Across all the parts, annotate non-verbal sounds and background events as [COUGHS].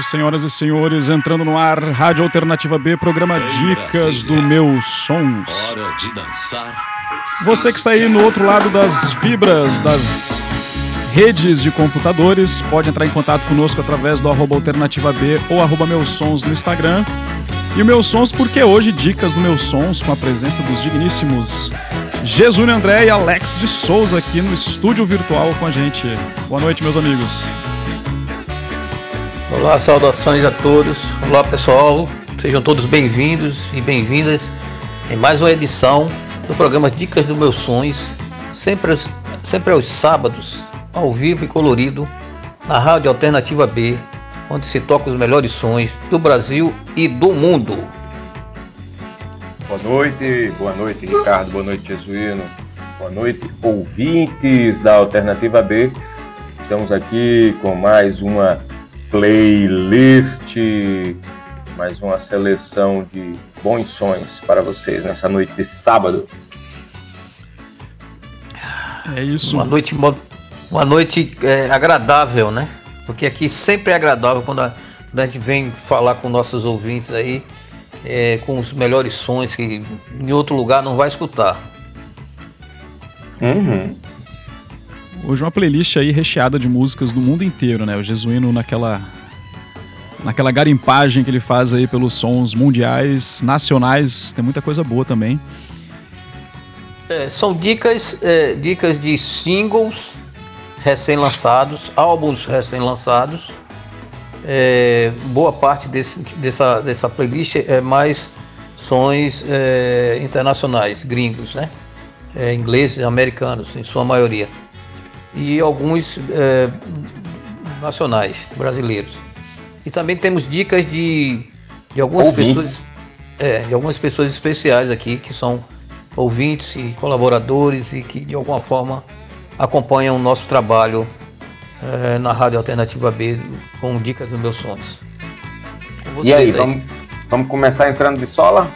noite, senhoras e senhores. Entrando no ar, Rádio Alternativa B, programa Dicas do Meus Sons. Hora de dançar. Você que está aí no outro lado das fibras, das redes de computadores, pode entrar em contato conosco através do arroba Alternativa B ou arroba Meus Sons no Instagram. E o Meus Sons, porque hoje Dicas do Meus Sons, com a presença dos digníssimos Jesus André e Alex de Souza aqui no estúdio virtual com a gente. Boa noite, meus amigos. Olá, saudações a todos. Olá, pessoal. Sejam todos bem-vindos e bem-vindas em mais uma edição do programa Dicas dos Meus Sonhos, sempre, sempre aos sábados, ao vivo e colorido, na Rádio Alternativa B, onde se toca os melhores sons do Brasil e do mundo. Boa noite, boa noite Ricardo, boa noite Jesuíno, boa noite ouvintes da Alternativa B. Estamos aqui com mais uma playlist, mais uma seleção de bons sonhos para vocês nessa noite de sábado. É isso. Uma noite, uma noite é, agradável, né? Porque aqui sempre é agradável quando a, quando a gente vem falar com nossos ouvintes aí, é, com os melhores sons que em outro lugar não vai escutar. Uhum. Hoje uma playlist aí recheada de músicas do mundo inteiro, né? O Jesuíno naquela naquela garimpagem que ele faz aí pelos sons mundiais, nacionais, tem muita coisa boa também. É, são dicas, é, dicas de singles recém-lançados, álbuns recém-lançados. É, boa parte desse, dessa, dessa playlist é mais sons é, internacionais, gringos, né? É, ingleses, americanos, em sua maioria. E alguns é, nacionais, brasileiros. E também temos dicas de, de algumas Ouvintes. pessoas. É, de algumas pessoas especiais aqui que são ouvintes e colaboradores e que de alguma forma acompanham o nosso trabalho eh, na Rádio Alternativa B com dicas dos meus sonhos. Com E vocês aí, vamos, vamos começar entrando de sola?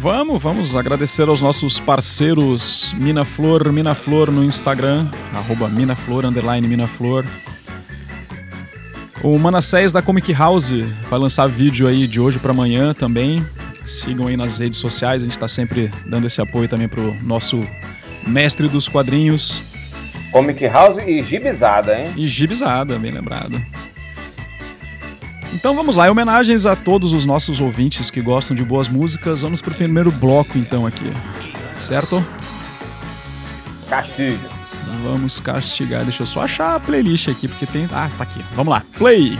Vamos, vamos agradecer aos nossos parceiros Minaflor, Minaflor no Instagram, arroba Minaflor, underline Minaflor. O Manassés da Comic House vai lançar vídeo aí de hoje para amanhã também. Sigam aí nas redes sociais, a gente está sempre dando esse apoio também pro nosso mestre dos quadrinhos Comic House e Gibizada, hein? e Gibizada, bem lembrado. Então vamos lá, em homenagens a todos os nossos ouvintes que gostam de boas músicas, vamos pro primeiro bloco então aqui. Certo? Castilho. Vamos castigar. Deixa eu só achar a playlist aqui, porque tem. Ah, tá aqui. Vamos lá. Play!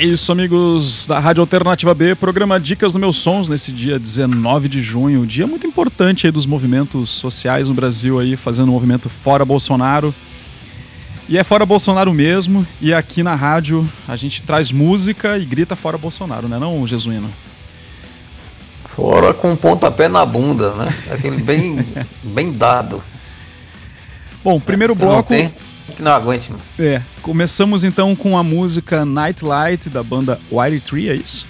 É isso, amigos da Rádio Alternativa B, programa Dicas do Meus Sons, nesse dia 19 de junho, dia muito importante aí dos movimentos sociais no Brasil aí, fazendo um movimento fora Bolsonaro. E é fora Bolsonaro mesmo, e aqui na rádio a gente traz música e grita fora Bolsonaro, né não, Jesuíno? Fora com um pontapé na bunda, né? Aquele bem, [LAUGHS] bem dado. Bom, primeiro bloco... tem, que não aguente. mano. É, começamos então com a música Nightlight da banda Wiley Tree, é isso?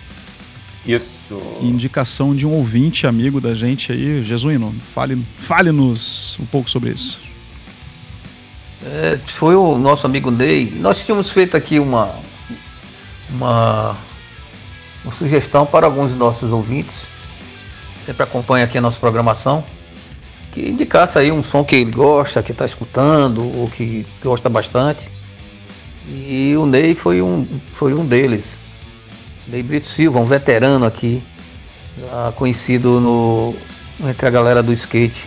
Isso. Indicação de um ouvinte amigo da gente aí, Jesuíno, fale- fale-nos um pouco sobre isso. É, foi o nosso amigo Ney. Nós tínhamos feito aqui uma, uma, uma sugestão para alguns dos nossos ouvintes. Sempre acompanha aqui a nossa programação. Que indicasse aí um som que ele gosta, que está escutando, ou que gosta bastante. E o Ney foi um, foi um deles. Ney Brito Silva, um veterano aqui, conhecido no, entre a galera do skate,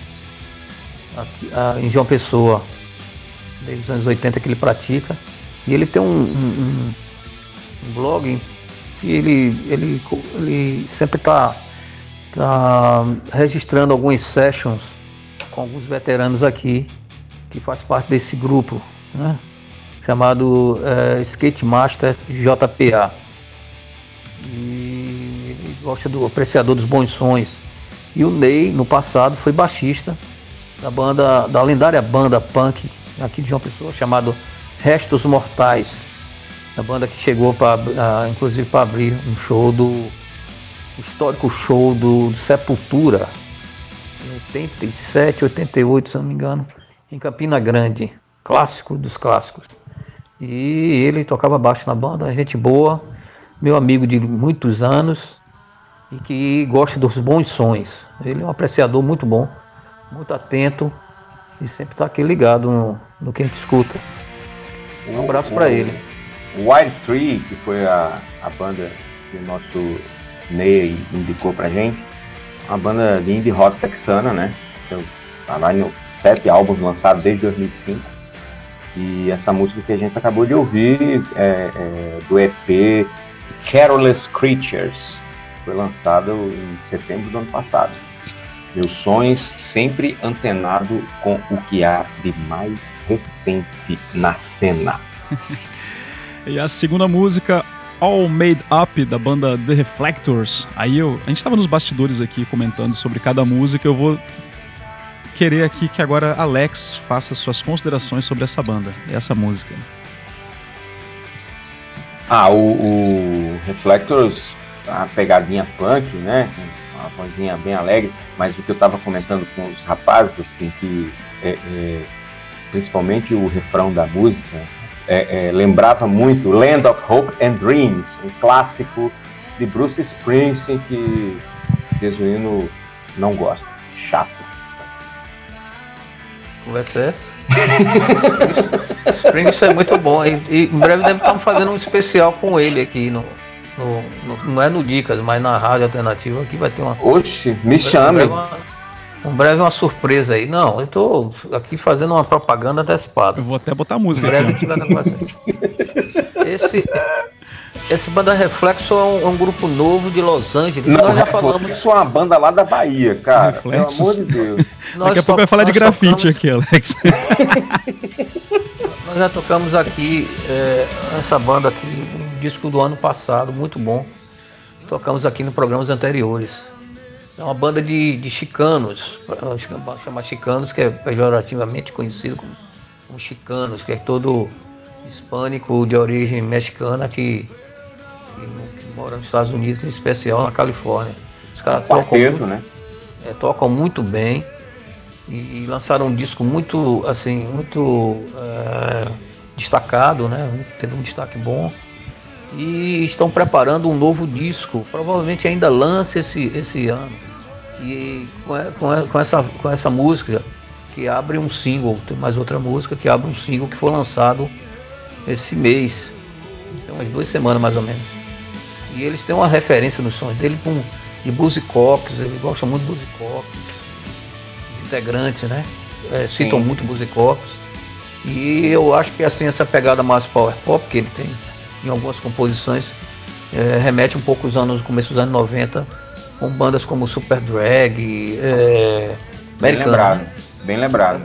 aqui, ah, em João Pessoa, desde os anos 80 que ele pratica. E ele tem um- um- um blog que ele, ele, ele sempre está tá registrando algumas sessions com alguns veteranos aqui que faz parte desse grupo, né? chamado eh, Skate Master JPA. E ele gosta do apreciador dos bons sons. E o Ney, no passado, foi baixista da banda, da lendária banda punk aqui de João Pessoa, chamado Restos Mortais. A banda que chegou para, inclusive, para abrir um show do o histórico show do, do Sepultura, em 87, 88, se não me engano, em Campina Grande, clássico dos clássicos. E ele tocava baixo na banda, gente boa, meu amigo de muitos anos e que gosta dos bons sons. Ele é um apreciador muito bom, muito atento e sempre está aqui ligado no, no que a gente escuta. Um abraço para ele. Wild Tree, que foi a, a banda que o nosso Ney indicou pra gente, uma banda de indie rock texana, né? Então, tá sete álbuns lançados desde 2005. E essa música que a gente acabou de ouvir é, é do EP Careless Creatures, foi lançado em setembro do ano passado. Meus sonhos sempre antenado com o que há de mais recente na cena. [LAUGHS] E a segunda música, All Made Up, da banda The Reflectors. Aí eu, a gente estava nos bastidores aqui comentando sobre cada música. Eu vou querer aqui que agora Alex faça suas considerações sobre essa banda essa música. Ah, o, o Reflectors, a pegadinha punk, né? Uma vozinha bem alegre, mas o que eu estava comentando com os rapazes, assim, que é, é, principalmente o refrão da música é, é, lembrava muito Land of Hope and Dreams, um clássico de Bruce Springsteen que Jesuíno não gosta, chato. Conversa é essa? [LAUGHS] Springsteen é muito bom. E, e em breve deve estar fazendo um especial com ele aqui no, no, no- não é no Dicas, mas na rádio alternativa aqui vai ter uma. Oxe, me chame. uma, um breve uma surpresa aí. Não, eu tô aqui fazendo uma propaganda antecipada. Eu vou até botar música breve a aqui. Esse, esse Banda Reflexo é um, é um grupo novo de Los Angeles. Não, nós já falamos. Isso é uma banda lá da Bahia, cara. Reflexos. Pelo amor de Deus. [LAUGHS] nós Daqui a pouco vai falar de grafite tocamos- aqui, Alex. [LAUGHS] Nós já tocamos aqui é, essa banda aqui, um disco do ano passado, muito bom. Tocamos aqui nos programas anteriores. É uma banda de, de chicanos, chamar chicanos, que é pejorativamente conhecido como, como chicanos, que é todo hispânico de origem mexicana que, que, que mora nos Estados Unidos, em especial na Califórnia. Os caras tocam Quarteto, muito, né? é, tocam muito bem e, e lançaram um disco muito assim muito é, destacado né teve um destaque bom e estão preparando um novo disco provavelmente ainda lance esse esse ano e com, com, essa com essa música que abre um single tem mais outra música que abre um single que foi lançado esse mês tem umas duas semanas mais ou menos e eles têm uma referência nos sons dele com de Buzicox, ele gosta muito de Buzicox, integrantes, né? É, citam Sim. muito Buzicox. E eu acho que assim, essa pegada mais power pop que ele tem em algumas composições é, remete um pouco aos anos, começo dos anos 90, com bandas como Super Drag, é, Bem lembrado. né? Bem lembrado.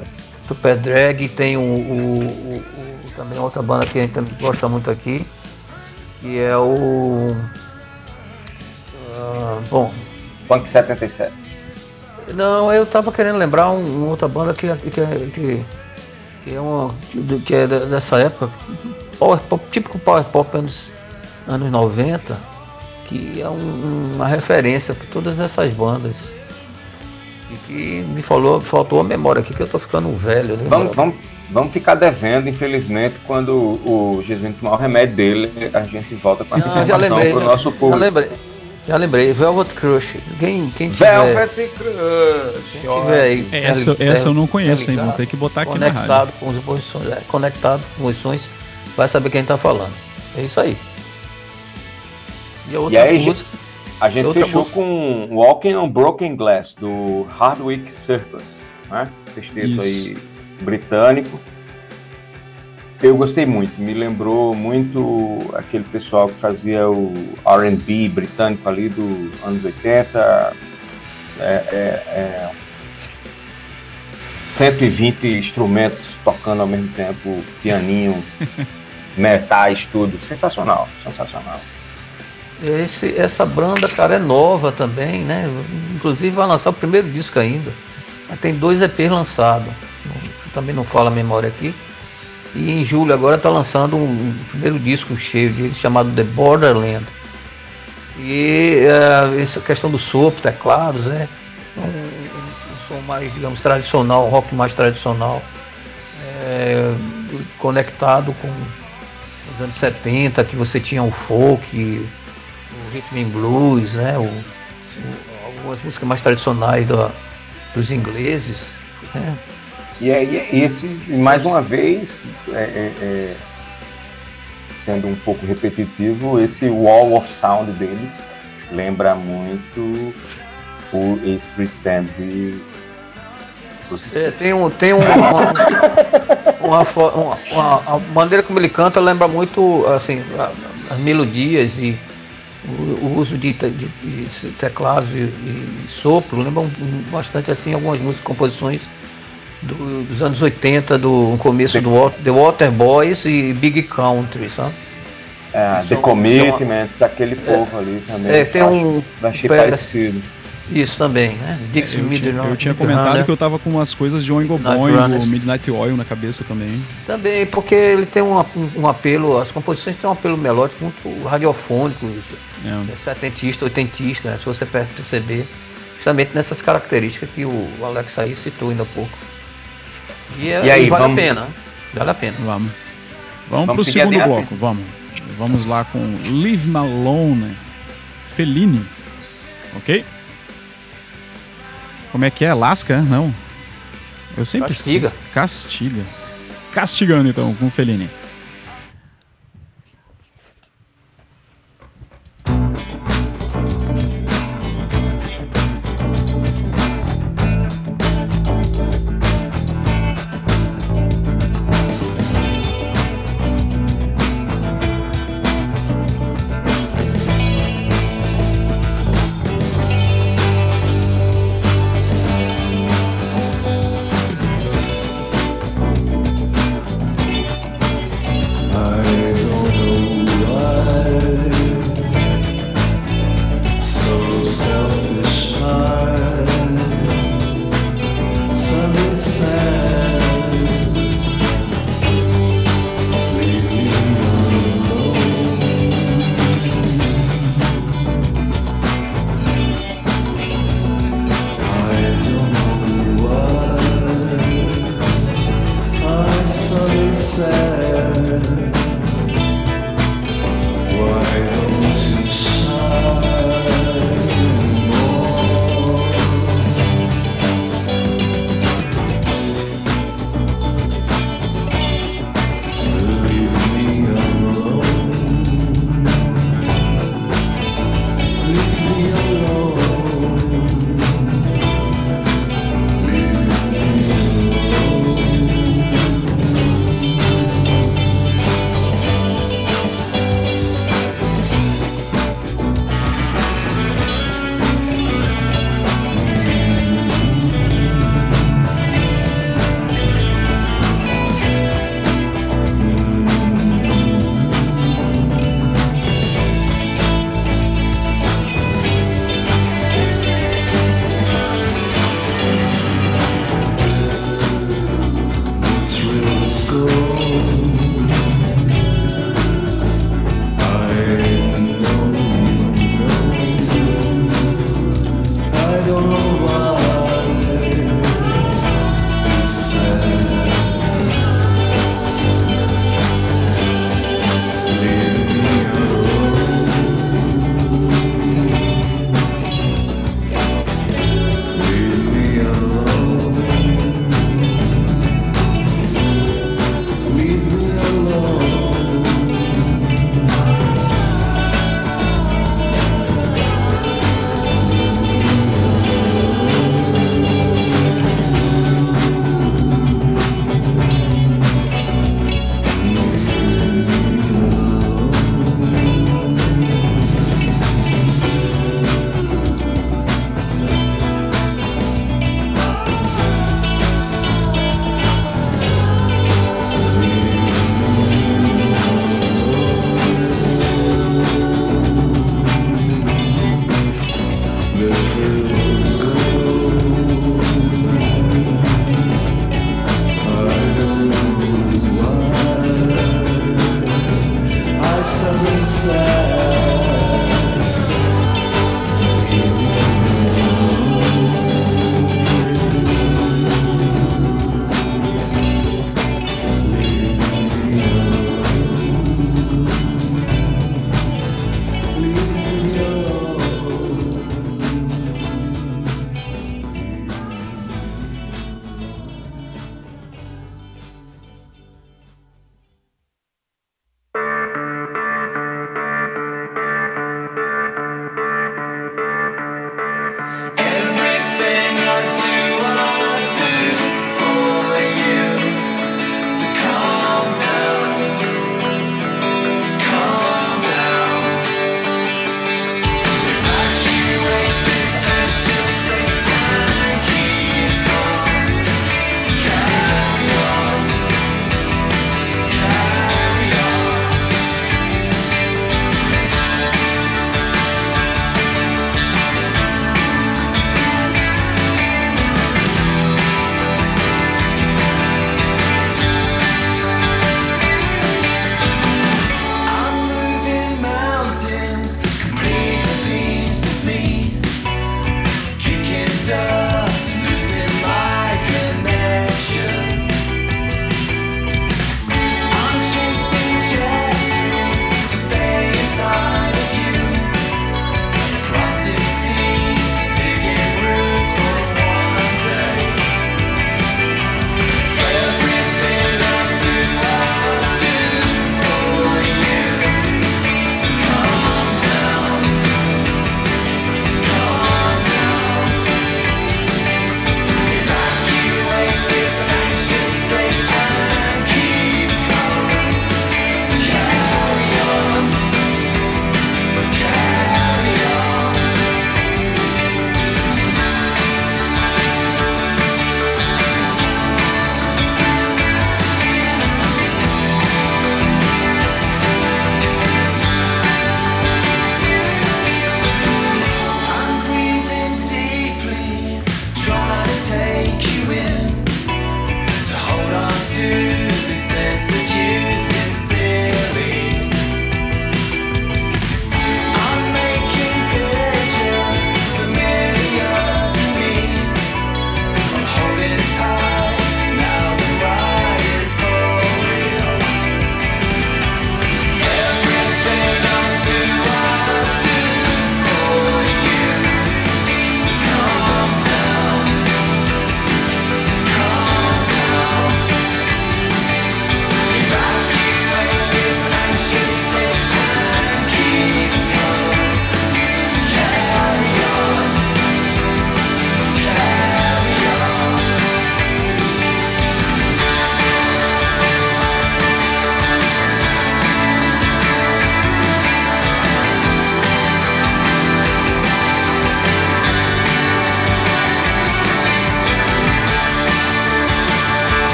Super Drag, tem o, o- o- também outra banda que a gente gosta muito aqui, que é o. ah, bom, Punk 77. não, eu tava querendo lembrar um, uma outra banda que, que, que, que é uma. que- é dessa época, power pop, típico power pop anos, anos 90, que é um- uma referência para todas essas bandas. E que me falou, faltou a memória aqui que eu tô ficando velho, né? Vamos, vamos, vamos ficar devendo, infelizmente, quando o Jesuíno tomar o remédio dele, a gente volta com a Não, já informação lembrei. pro já- nosso já público. lembrei. Já lembrei, Velvet Crush. Quem, quem tiver, Velvet Crush. quem tiver aí, Essa, tá- essa eu não conheço, hein? Vou ter que botar aqui na rádio. com é, conectado com os sons, vai saber quem tá falando. É isso aí. E a outra aí, música, A gente Outra fechou música. com Walking on Broken Glass, do Hardwick Circus, né? Sexteto Isso. aí britânico. Eu gostei muito, me lembrou muito aquele pessoal que fazia o R&B britânico ali dos anos 80, é, é, é 120 instrumentos tocando ao mesmo tempo, pianinho, [LAUGHS] metais, tudo. Sensacional, sensacional. Esse, essa banda, cara, é nova também, né? Inclusive vai lançar o primeiro disco ainda. Mas tem dois EPs lançados. Também não fala a memória aqui. E em julho agora está lançando um, um primeiro disco cheio de chamado The Borderland. E eh, essa questão do sopro, teclados, né? Um, um- um som mais, digamos, tradicional, rock mais tradicional. eh, conectado com os anos 70, que você tinha o folk, o rhythm and blues, né? O, o- algumas músicas mais tradicionais da- dos ingleses. Né? E aí, esse, mais uma vez, é, é, é, sendo um pouco repetitivo, esse wall of sound deles lembra muito o Street Band É, tem um, tem um, uma, uma, uma- uma- a maneira como ele canta lembra muito assim as melodias e o, o uso de, de- de teclados e, e sopro lembram bastante assim algumas músicas composições do- dos anos 80 do começo do The Waterboys e Big Country sabe é, The São- Commitments, aquele povo ali também. é, tem um Achei pega- parecido. Isso também né Dixie Eu, tinha, Midnight eu tinha Runner. comentado que eu tava com umas coisas de Oingo Boingo. Midnight Oil na cabeça também. Também, porque ele tem um, um apelo, as composições têm um apelo melódico muito radiofônico, É. é setentista, oitentista, né? se você per- perceber, justamente nessas características que o Alex aí citou ainda há pouco. E, é- E aí, e vale vamos- a pena, né? vale a pena. Vamos. Vamos, Vamos pro segundo adiante? bloco, vamos. Vamos lá com Leave Me Alone, Fellini. Ok? Como é que é? Lasca? Não. Eu sempre Castiga. esqueço. Castiga. Castigando então com Fellini.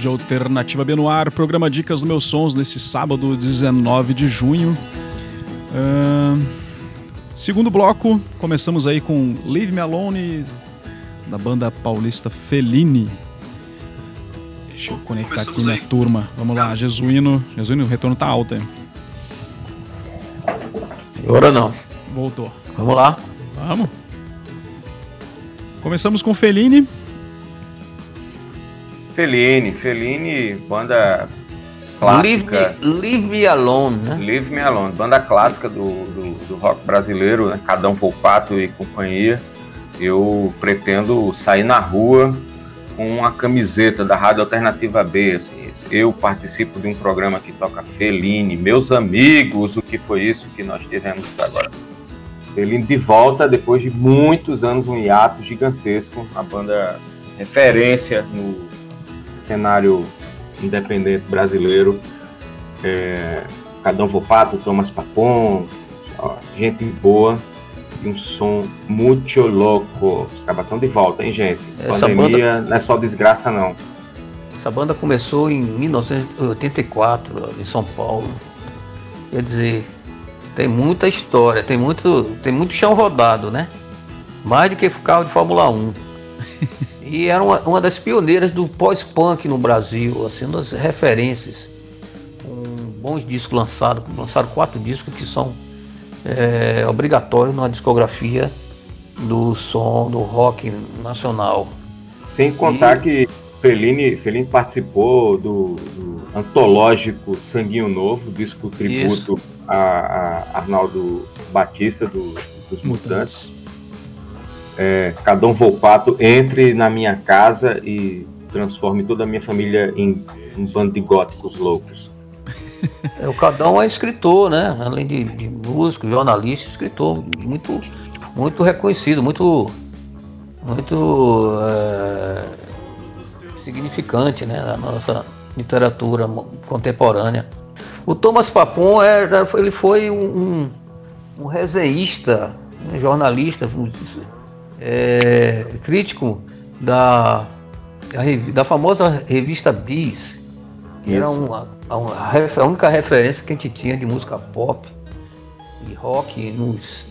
Rádio Alternativa B no ar, programa Dicas dos Meus Sons nesse sábado 19 de junho. Ahn, segundo bloco, começamos aí com Leave Me Alone, da banda paulista Fellini. Deixa eu conectar Começamos aqui minha aí. turma. Vamos lá, Jesuíno. Jesuíno, o retorno tá alto, hein? Agora não. Voltou. Vamos lá. Vamos. Começamos com Fellini. Fellini, Fellini, banda Leave clássica. me, leave me alone, né? Leave Me Alone, banda clássica do, do, do rock brasileiro, né? Cadão Volpato e companhia. Eu pretendo sair na rua com uma camiseta da Rádio Alternativa B. assim. Eu participo de um programa que toca Fellini, meus amigos, o que foi isso que nós tivemos agora? Fellini de volta depois de muitos anos, um hiato gigantesco, a banda referência no cenário independente brasileiro. É, Cadão Volpato, Thomas Papon, gente boa e um som muito louco. Os caras estão de volta, hein, gente? Essa Pandemia não é só desgraça, não. Essa banda começou em 1984, em São Paulo. Quer dizer, tem muita história, tem muito, tem muito chão rodado, né? Mais do que carro de Fórmula 1. E era uma, uma das pioneiras do pós-punk no Brasil, assim, uma das referências. Com bons discos lançados, lançaram quatro discos que são é, obrigatórios na discografia do som do rock nacional. Sem contar que Fellini, Fellini participou do, do antológico Sanguinho Novo, disco tributo a, a Arnaldo Batista do, dos Mutantes. Mutantes. É, Cadão Volpato entre na minha casa e transforme toda a minha família em um bando de góticos loucos. É, o Cadão é escritor, né? Além de, de músico, jornalista, escritor muito, muito reconhecido, muito, muito é, significante, né? Na nossa literatura contemporânea. O Thomas Papon era, ele foi um, um, um resenhista, um jornalista, é, crítico da, da, famosa revista Bis, que era uma, uma a única referência que a gente tinha de música pop e rock nos,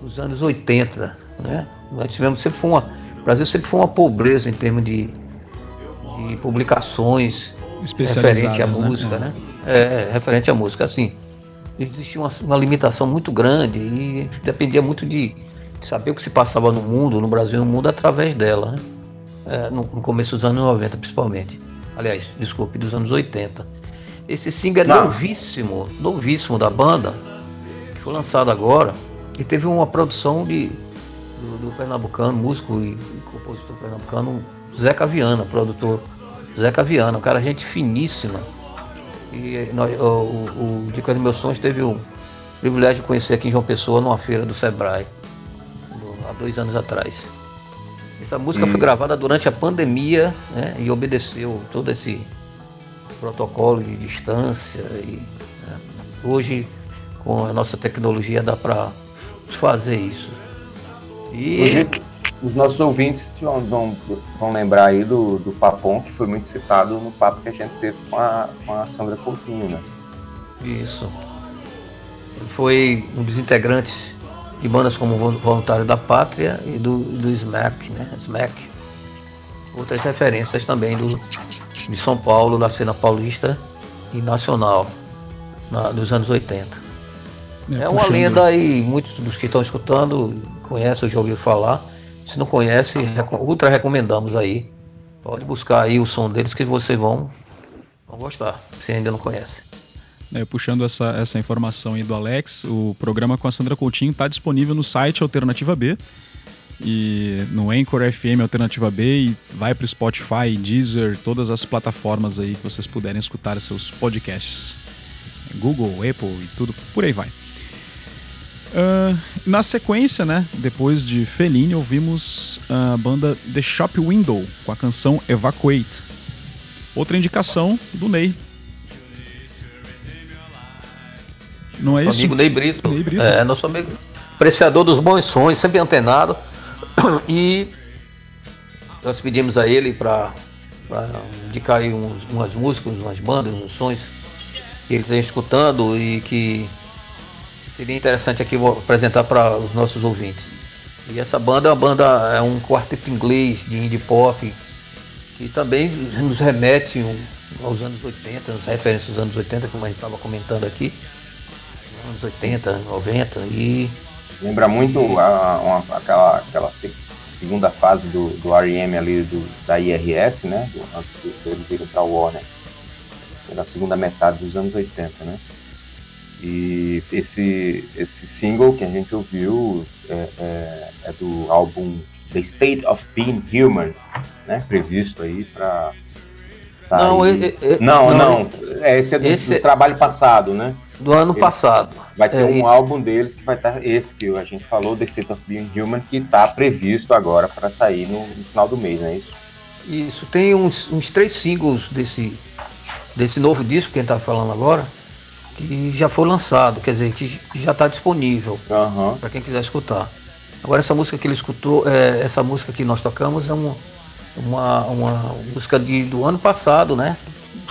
nos anos 80. Né? Nós tivemos sempre foi uma. O Brasil sempre foi uma pobreza em termos de, de publicações referente à né? música, né? É, referente à música, assim. Existia uma, uma limitação muito grande e dependia muito de, saber o que se passava no mundo, no Brasil e no mundo, através dela, né? É, no, no começo dos anos 90, principalmente. Aliás, desculpe, dos anos 80. Esse single é Não. novíssimo, novíssimo da banda, que foi lançado agora, e teve uma produção de, do, do pernambucano, músico e, e compositor pernambucano, Zeca Viana, produtor Zeca Viana, um cara gente finíssima. E nós, o, o, o Dica dos Meus Sonhos teve o privilégio de conhecer aqui em João Pessoa numa feira do Sebrae, dois anos atrás. Essa música foi gravada durante a pandemia né, e obedeceu todo esse protocolo de distância. E, né, hoje, com a nossa tecnologia, dá para fazer isso. E os nossos ouvintes vão, vão, vão lembrar aí do, do Papon, que foi muito citado no papo que a gente teve com a, com a Sandra Coutinho, né? Isso. Ele foi um dos integrantes de bandas como Vol- Voluntário da Pátria e do, do SMAC, né? SMAC. Outras referências também do, de São Paulo, da cena paulista e nacional, na- dos anos 80. É uma puxando- lenda aí, muitos dos que estão escutando conhecem ou já ouviram falar. Se não conhece, ultra recomendamos aí. Pode buscar aí o som deles que vocês vão, vão gostar, se ainda não conhece. É, puxando essa, essa informação aí do Alex, o programa com a Sandra Coutinho está disponível no site Alternativa B e no Anchor FM Alternativa B e vai para o Spotify, Deezer, todas as plataformas aí que vocês puderem escutar seus podcasts. Google, Apple e tudo, por aí vai. Ah, na sequência, né, depois de Fellini, ouvimos a banda The Shop Window com a canção Evacuate. Outra indicação do Ney. Não é Nosso isso? amigo Ney Brito. Ney Brito. É, nosso amigo apreciador dos bons sonhos, sempre antenado. [COUGHS] E nós pedimos a ele para indicar aí uns, umas músicas, umas bandas, uns sons que eles vêm escutando e que seria interessante aqui apresentar para os nossos ouvintes. E essa banda é uma banda, é um quarteto inglês de indie pop, que também nos remete aos anos 80, as referências dos anos 80, como a gente estava comentando aqui. Anos 80, 90 e Lembra muito a- uma- aquela, aquela se- segunda fase do, do R.E.M. ali, do, da IRS, né? Do, antes de- deles irem pra Warner. Pela segunda metade dos anos 80, né? E esse, esse single que a gente ouviu é, é- é do álbum The State of Being Human, né? Previsto aí pra. tá Não, é- é- não, não, não, é, esse é do, esse- do trabalho passado, né? Do ano Ele- passado. Vai ter É, um isso. álbum deles que vai estar esse que a gente falou, The State of Being Human, que está previsto agora para sair no, no final do mês, não é isso? Isso, tem uns, uns três singles desse, desse novo disco que a gente tá falando agora, que já foi lançado, quer dizer, que já está disponível Aham. para quem quiser escutar. Agora essa música que ele escutou, é, essa música que nós tocamos é uma, uma, uma música de, do ano passado, né?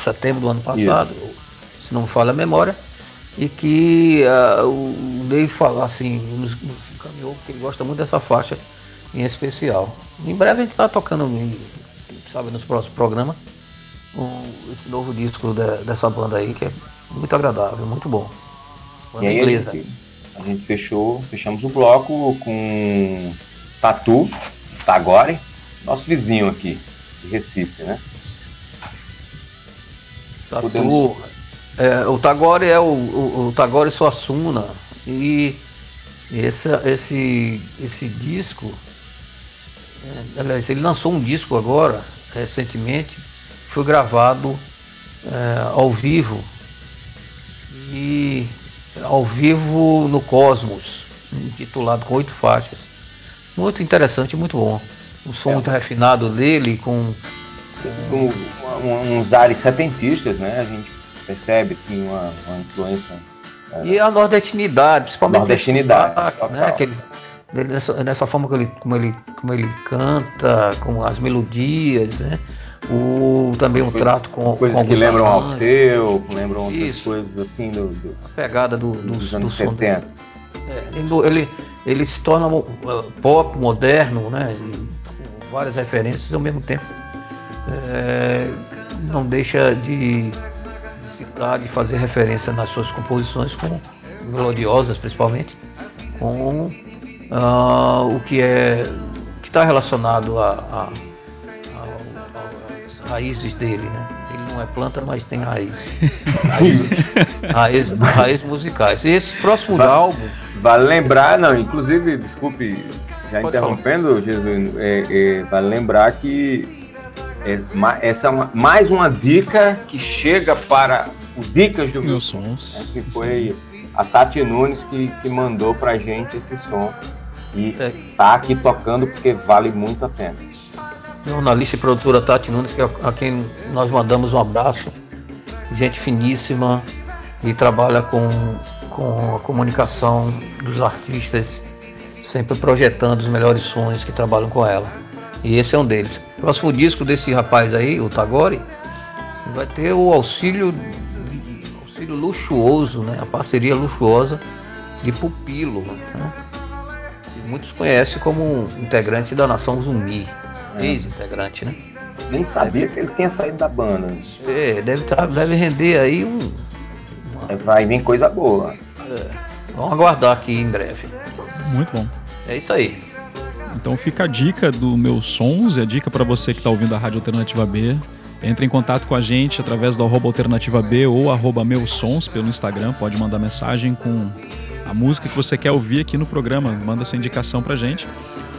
Setembro do ano passado, se não me falha a memória, e que ah, o Ney falou assim, nos, nos encaminhou, porque ele gosta muito dessa faixa em especial. Em breve a gente está tocando, sabe, nos próximos programas, o- esse novo disco da- dessa banda aí, que é muito agradável, muito bom. Banda E aí a inglesa. gente, a gente fechou, fechamos o bloco com Tatu, Tagore, nosso vizinho aqui, de Recife, né? Tatu, Podemos- é, o Tagore é o, o, o Tagore Suassuna e esse, esse, esse disco, é, aliás, ele lançou um disco agora, recentemente, foi gravado é, ao vivo e ao vivo no Cosmos, intitulado com oito faixas. Muito interessante, muito bom. Um som muito refinado dele, com Com um- uns ares setentistas, né? A gente percebe assim, uma, uma influência. E a nordestinidade, principalmente Nordestinidade, sotaque, né? Que ele, ele- nessa, nessa forma que ele, como ele, como ele canta, com as melodias, né? O, também um trato com, com Coisas que alguns lembram Alceu, que lembram outras coisas assim do, do- a pegada do, do, dos do anos som dele. 70. É, ele, ele, se torna uh, pop moderno, né? com várias referências ao mesmo tempo. É, não deixa de, de fazer referência nas suas composições, com melodiosas principalmente, com ah, o que é que está relacionado a, às raízes dele, né? Ele não é planta, mas tem [LAUGHS] raiz. Raiz, raiz, raízes musicais. E esse próximo Vai- álbum Vale lembrar, não, inclusive, desculpe, já interrompendo, Jesus, é, é, vale lembrar que essa é uma- mais uma dica que chega para o Dicas do Meus Meu sons. Né, que foi a Tati Nunes que, que mandou pra gente esse som. E É. tá aqui tocando porque vale muito a pena. jornalista e produtora Tati Nunes, que é a quem nós mandamos um abraço. Gente finíssima e trabalha com, com a comunicação dos artistas, sempre projetando os melhores sonhos que trabalham com ela. E esse é um deles. Próximo disco desse rapaz aí, o Tagore, vai ter o auxílio, auxílio luxuoso, né? A parceria luxuosa de Pupilo, né? que muitos conhecem como um integrante da nação Zumbi, ex-integrante, né? Nem sabia que ele tinha saído da banda. É, deve, tá, deve render aí um. Vai vir coisa boa. Vamos aguardar aqui em breve. Muito bom. É isso aí. Então fica a dica do Meus Sons, é a dica para você que está ouvindo a Rádio Alternativa B. Entre em contato com a gente através do arroba Alternativa B ou arroba Meus Sons pelo Instagram. Pode mandar mensagem com a música que você quer ouvir aqui no programa. Manda sua indicação pra gente.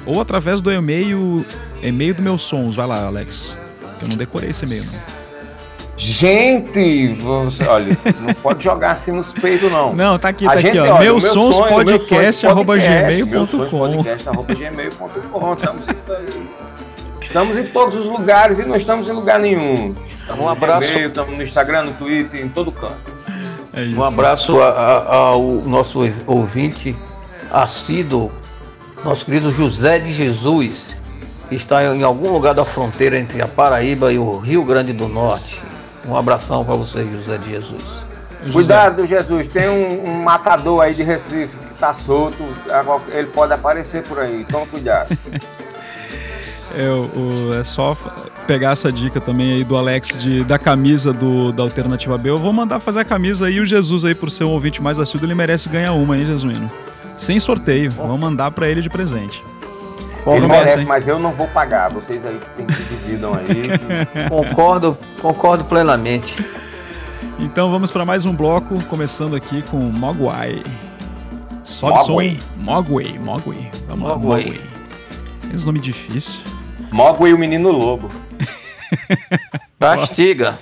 Ou através do e-mail, e-mail do Meus Sons. Vai lá, Alex. Eu não decorei esse e-mail, não. Gente, você, olha, não pode jogar assim nos peitos, não. Não, tá aqui, A tá gente, aqui, ó. olha, Meus meu Sons sonho, podcast, arroba meu gmail.com. arroba gmail.com. Estamos, estamos em todos os lugares e não estamos em lugar nenhum. Estamos Um abraço. No estamos no Instagram, no Twitter, em todo canto. É isso. Um abraço a- a- ao nosso ouvinte assíduo, nosso querido José de Jesus. que está em algum lugar da fronteira entre a Paraíba e o Rio Grande do Norte. Um abração para você, José de Jesus. José, Cuidado, Jesus, tem um, um matador aí de Recife que tá solto, ele pode aparecer por aí, então cuidado. [LAUGHS] É, o- é só pegar essa dica também aí do Alex de, da camisa do, da Alternativa B. Eu vou mandar fazer a camisa aí. O Jesus aí, por ser um ouvinte mais assíduo, ele merece ganhar uma, hein, Jesuíno? Sem sorteio. Vamos mandar pra ele de presente. Ele merece, hein? mas eu não vou pagar, vocês aí que tem que dividam aí. Concordo, concordo plenamente. Então vamos pra mais um bloco, começando aqui com Mogwai. Sobe som. Mogwai. Mogwai, Mogwai. Vamos lá, Mogwai. Mogwai. Esse nome difícil. Mogwai e o menino lobo. Castiga.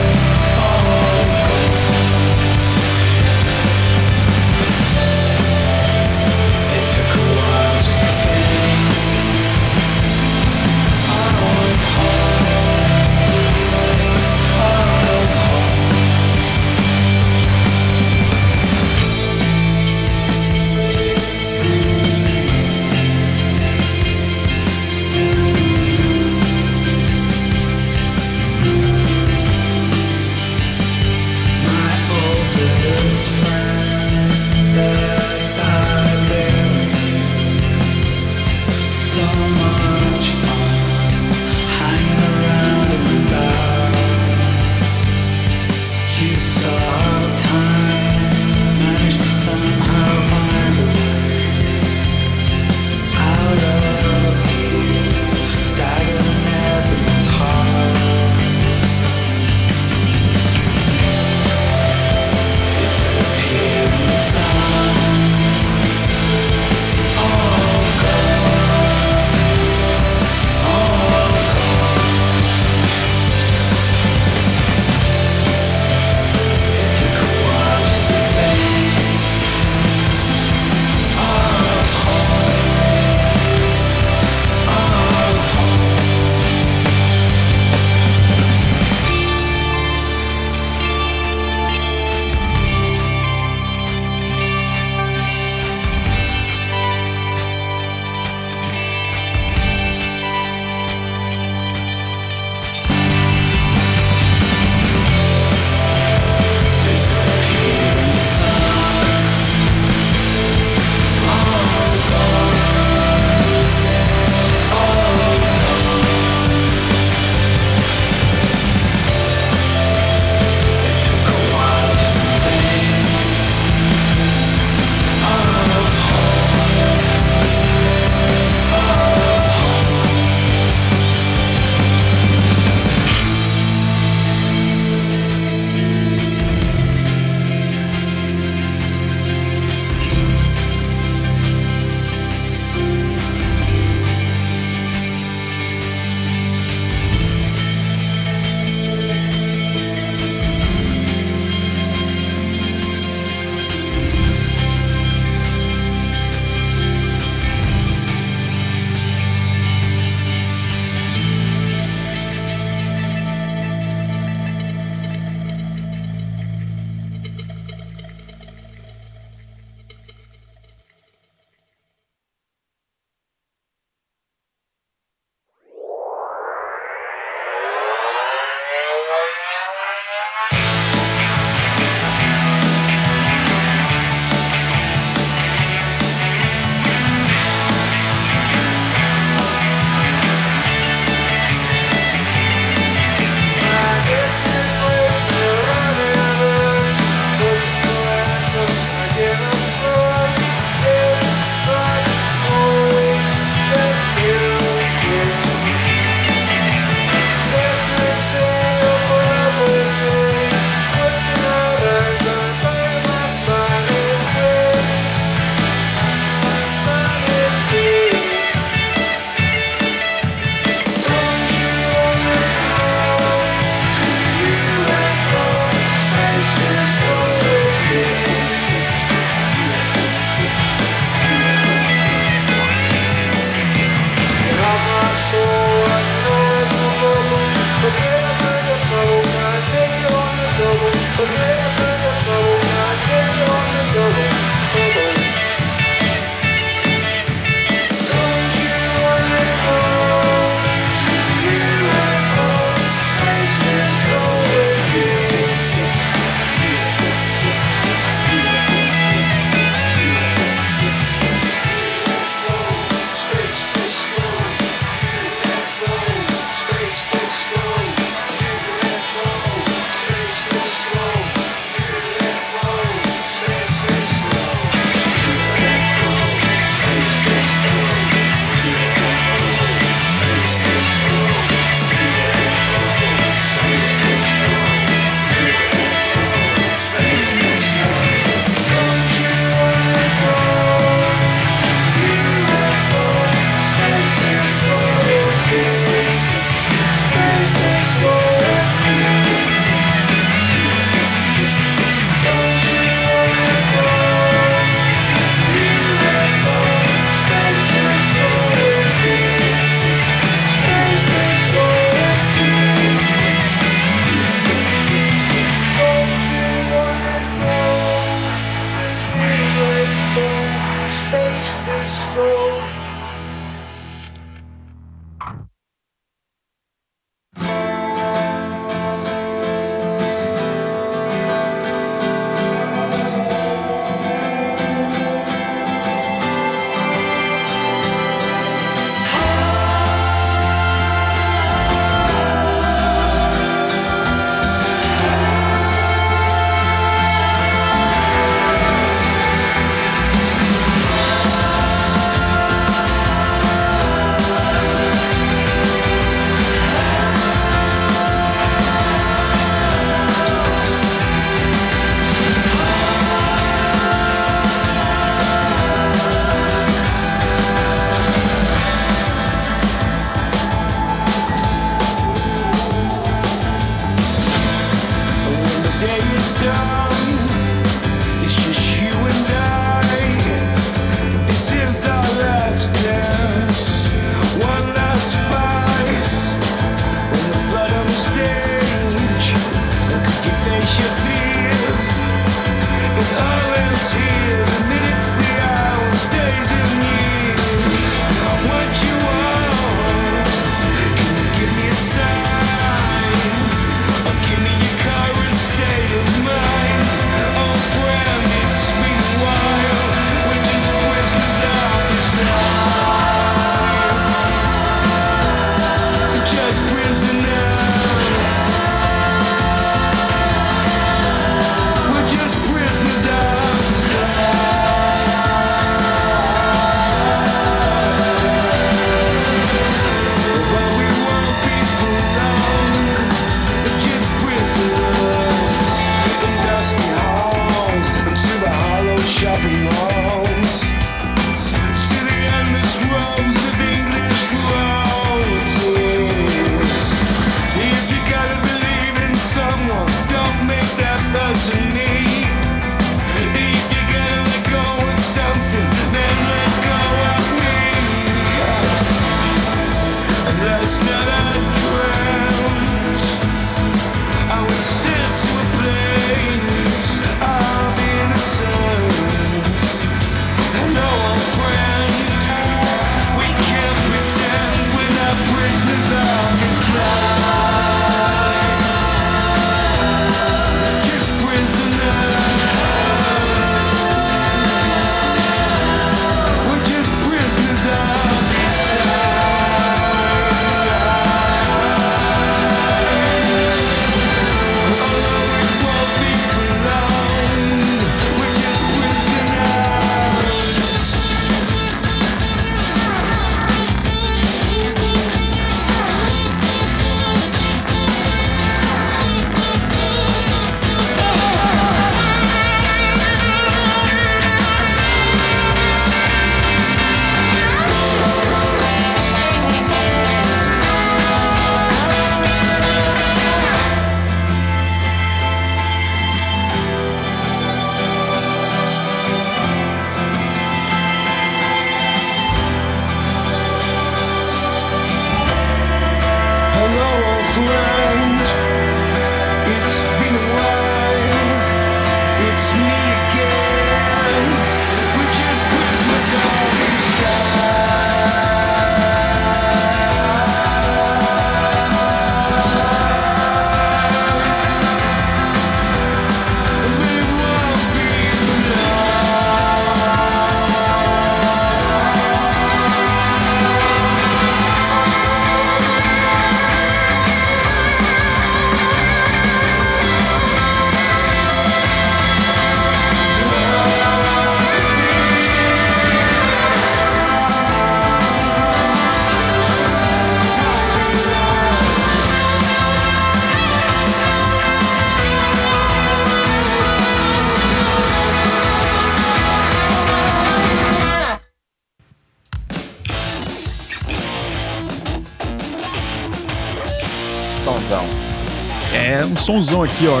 Sonzão aqui, ó.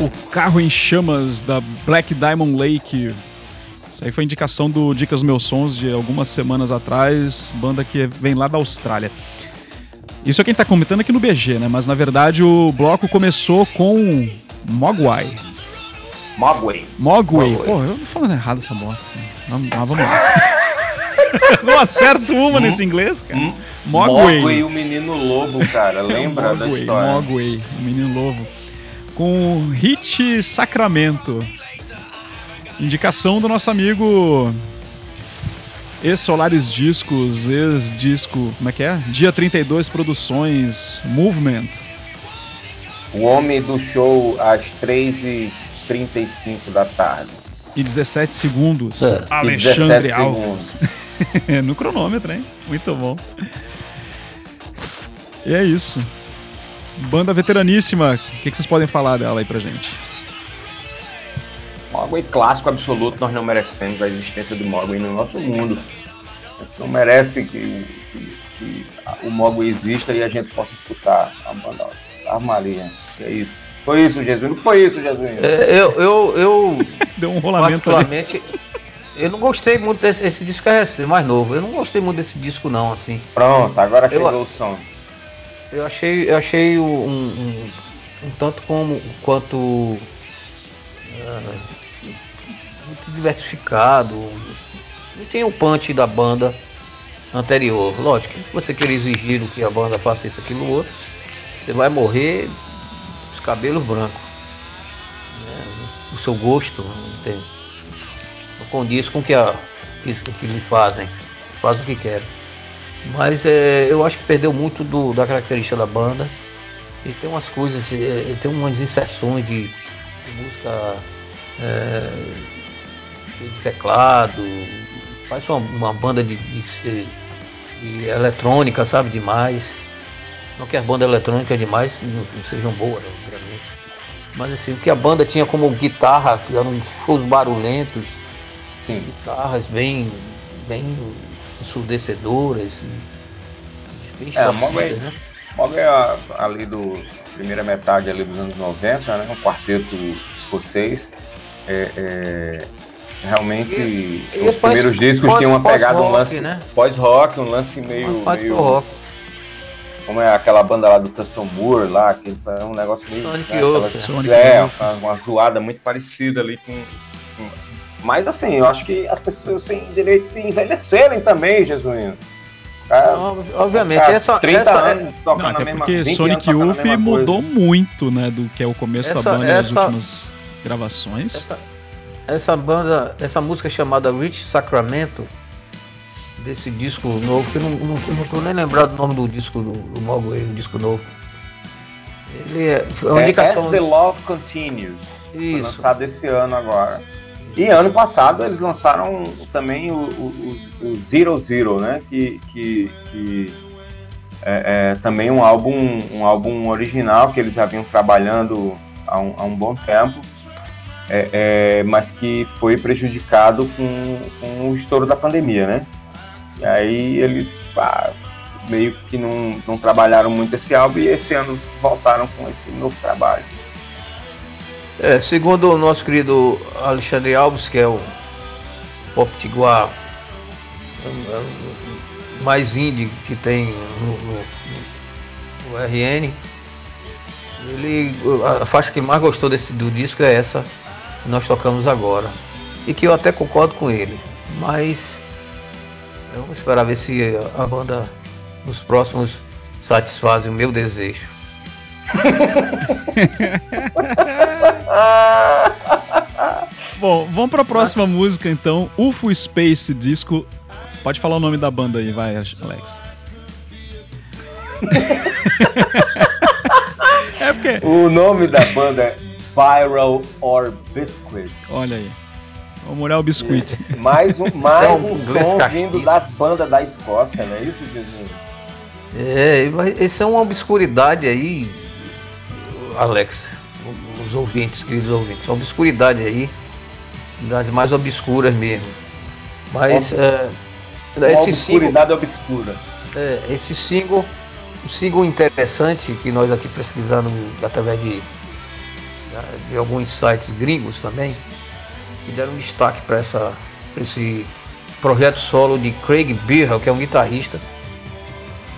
O carro em chamas da Black Diamond Lake. Isso aí foi indicação do Dicas Meus Sons de algumas semanas atrás, banda que vem lá da Austrália. Isso é quem tá comentando aqui no BG, né? Mas na verdade o bloco começou com Mogwai. Mogwai. Mogwai. Pô, eu tô falando errado essa bosta. Mas, mas vamos lá. [LAUGHS] Não acerto uma nesse inglês, cara. Mogwai. Mogwai, o menino lobo, cara. [LAUGHS] Lembra da Mogwai, história? Mogwai, o menino lobo. Com Hit Sacramento. Indicação do nosso amigo ex-Solares Discos, ex-disco, como é que é? Dia 32 Produções, Movement. O homem do show às 3h35 da tarde. E 17 segundos, É, Alexandre 17 Alves. [LAUGHS] no cronômetro, hein? Muito bom. E é isso. Banda veteraníssima. O que, que vocês podem falar dela aí pra gente? Mogwai clássico absoluto, nós não merecemos a existência do Mogwai no nosso mundo. A gente não merece que, que- que o Mogwai exista e a gente possa escutar a banda Armaria. Que é isso. Foi isso, Jesus. Não foi isso, Jesus. É, eu, eu, eu [LAUGHS] Deu um rolamento ali. eu não gostei muito desse esse disco é mais novo. Eu não gostei muito desse disco não, assim. Pronto, agora Eu- chegou o som. Eu achei, eu achei um, um, um tanto como quanto ah, muito diversificado. Não tem o punch da banda anterior. Lógico, se você querer exigir que a banda faça isso, aquilo, outro, você vai morrer os cabelos brancos. né? O seu gosto não, tem, condiz com que, a, que, que lhe fazem. Faz o que querem. Mas é, eu acho que perdeu muito do- da característica da banda. E tem umas coisas, é, tem umas inserções de, de música é, de teclado. Faz uma, uma banda de, de- de eletrônica, sabe, demais. Não que as bandas eletrônicas demais não, não sejam boas, obviamente. Mas assim, o que a banda tinha como guitarra, que eram shows barulhentos, Sim. guitarras bem, bem ensurdecedoras, bem É, a distorcidas, Mogwai- né? Mogwai é ali do primeira metade ali dos anos 90, né? Um quarteto escocês. É, é, realmente E- e os pós- primeiros discos pós- tinham uma pegada, um pós-rock, lance né? pós-rock, um lance meio, parte meio rock. como é aquela banda lá do Tuston Moore lá, que é um negócio meio. Sonic né, Youth, aquela- é. Sonic é, uma, uma zoada muito parecida ali com. com- Mas assim, eu acho que as pessoas têm direito de envelhecerem também, Jesuíno. Cara, Não, Obviamente, cara, essa, 30 essa, é- anos tocando Não, a até mesma porque 20 anos Sonic Youth mesma coisa. mudou muito, né, do que é o começo da Essa- banda nas essa- últimas gravações. essa, essa banda, essa música chamada Rich Sacramento, desse disco novo, que eu não, não, eu não tô nem lembrado do nome do disco do, do Mogwai, o disco novo. Ele é, é uma É, indicação. As the Love Continues. Foi Isso. lançado esse ano agora. E ano passado eles lançaram também o, o, o- Zero Zero, né? Que, que, que é, é também um álbum, um álbum original que eles já vinham trabalhando há um, há um bom tempo, é, é, mas que foi prejudicado com, com o estouro da pandemia, né? E aí eles pá, meio que não, não trabalharam muito esse álbum e esse ano voltaram com esse novo trabalho. É, segundo o nosso querido Alexandre Alves, que é o Pop é mais indie que tem no, no- no RN, ele, a faixa que mais gostou desse, do disco é essa que nós tocamos agora. E que eu até concordo com ele. Mas vamos esperar ver se a banda nos próximos satisfaz o meu desejo. [LAUGHS] Bom, vamos pra próxima música então, UFO Space Disco. Pode falar o nome da banda aí, vai, Alex. [LAUGHS] é porque, O nome da banda é Viral or Biscuit. olha aí. Vamos molhar o biscuit. Mais um, mais é um um som vindo das bandas da Escócia, não é isso, Jesus? É, isso é uma obscuridade aí, Alex, os ouvintes, queridos ouvintes, uma obscuridade aí, das mais obscuras mesmo. Mas é, Uma esse, single, obscuridade obscura. é, esse single um single interessante que nós aqui pesquisando através de, de alguns sites gringos também, que deram destaque para essa pra esse projeto solo de Craig Birrell, que é um guitarrista.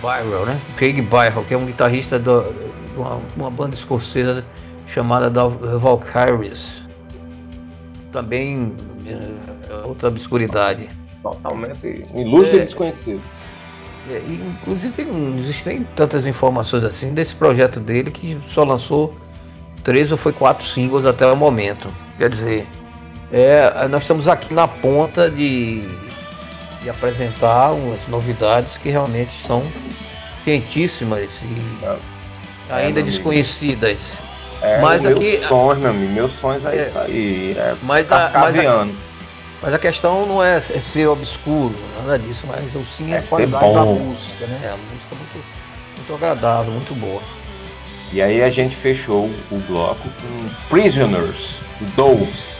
Byrell, né? Craig Byrrell, que é um guitarrista do- uma, uma banda escocesa chamada da Valkyries. Também é, outra obscuridade. Totalmente ilustre É. e desconhecido. É, inclusive não existem tantas informações assim desse projeto dele que só lançou três ou foi quatro singles até o momento. Quer dizer, é, nós estamos aqui na ponta de, de apresentar umas novidades que realmente estão quentíssimas e É, ainda meu amigo. desconhecidas. É, Mas meus aqui- sonhos, meu amigo, meus sonhos é, É. isso aí. É Mas a- cascaviano. Mas a questão não é ser obscuro, nada disso, mas o sim é É a qualidade da música, né? A música é muito, muito agradável, muito boa. E aí a gente fechou o bloco com Prisoners, do Doves.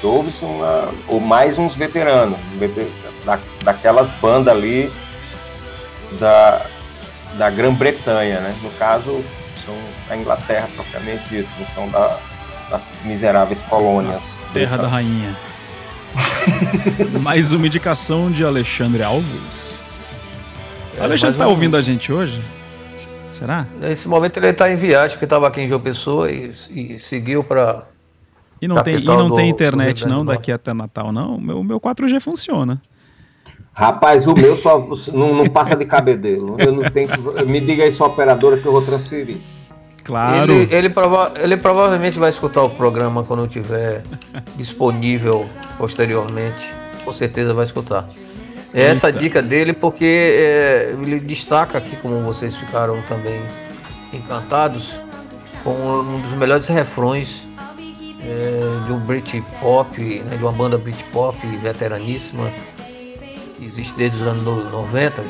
Doves são uma- ou mais uns veteranos, vete- da, daquelas bandas ali da, da Grã-Bretanha, né? No caso, são da Inglaterra propriamente dito, não são da, das miseráveis colônias. Terra da Rainha. Mais uma indicação de Alexandre Alves. O Alexandre tá um- ouvindo a gente hoje? Será? Nesse momento ele está em viagem, porque estava aqui em João Pessoa e, e seguiu para. E não, tem, e não do- tem internet não daqui até Natal, não? O meu, o meu 4G funciona. Rapaz, o meu só não, não passa de cabedelo. Eu não tenho. Me diga aí sua operadora que eu vou transferir. Claro. Ele, ele, prova- ele provavelmente vai escutar o programa quando tiver disponível posteriormente. Com certeza vai escutar. É essa Eita. dica dele porque é, ele destaca aqui, como vocês ficaram também encantados, com um dos melhores refrões é, de um Britpop, né, de uma banda Britpop veteraníssima, que existe desde os anos no- 90,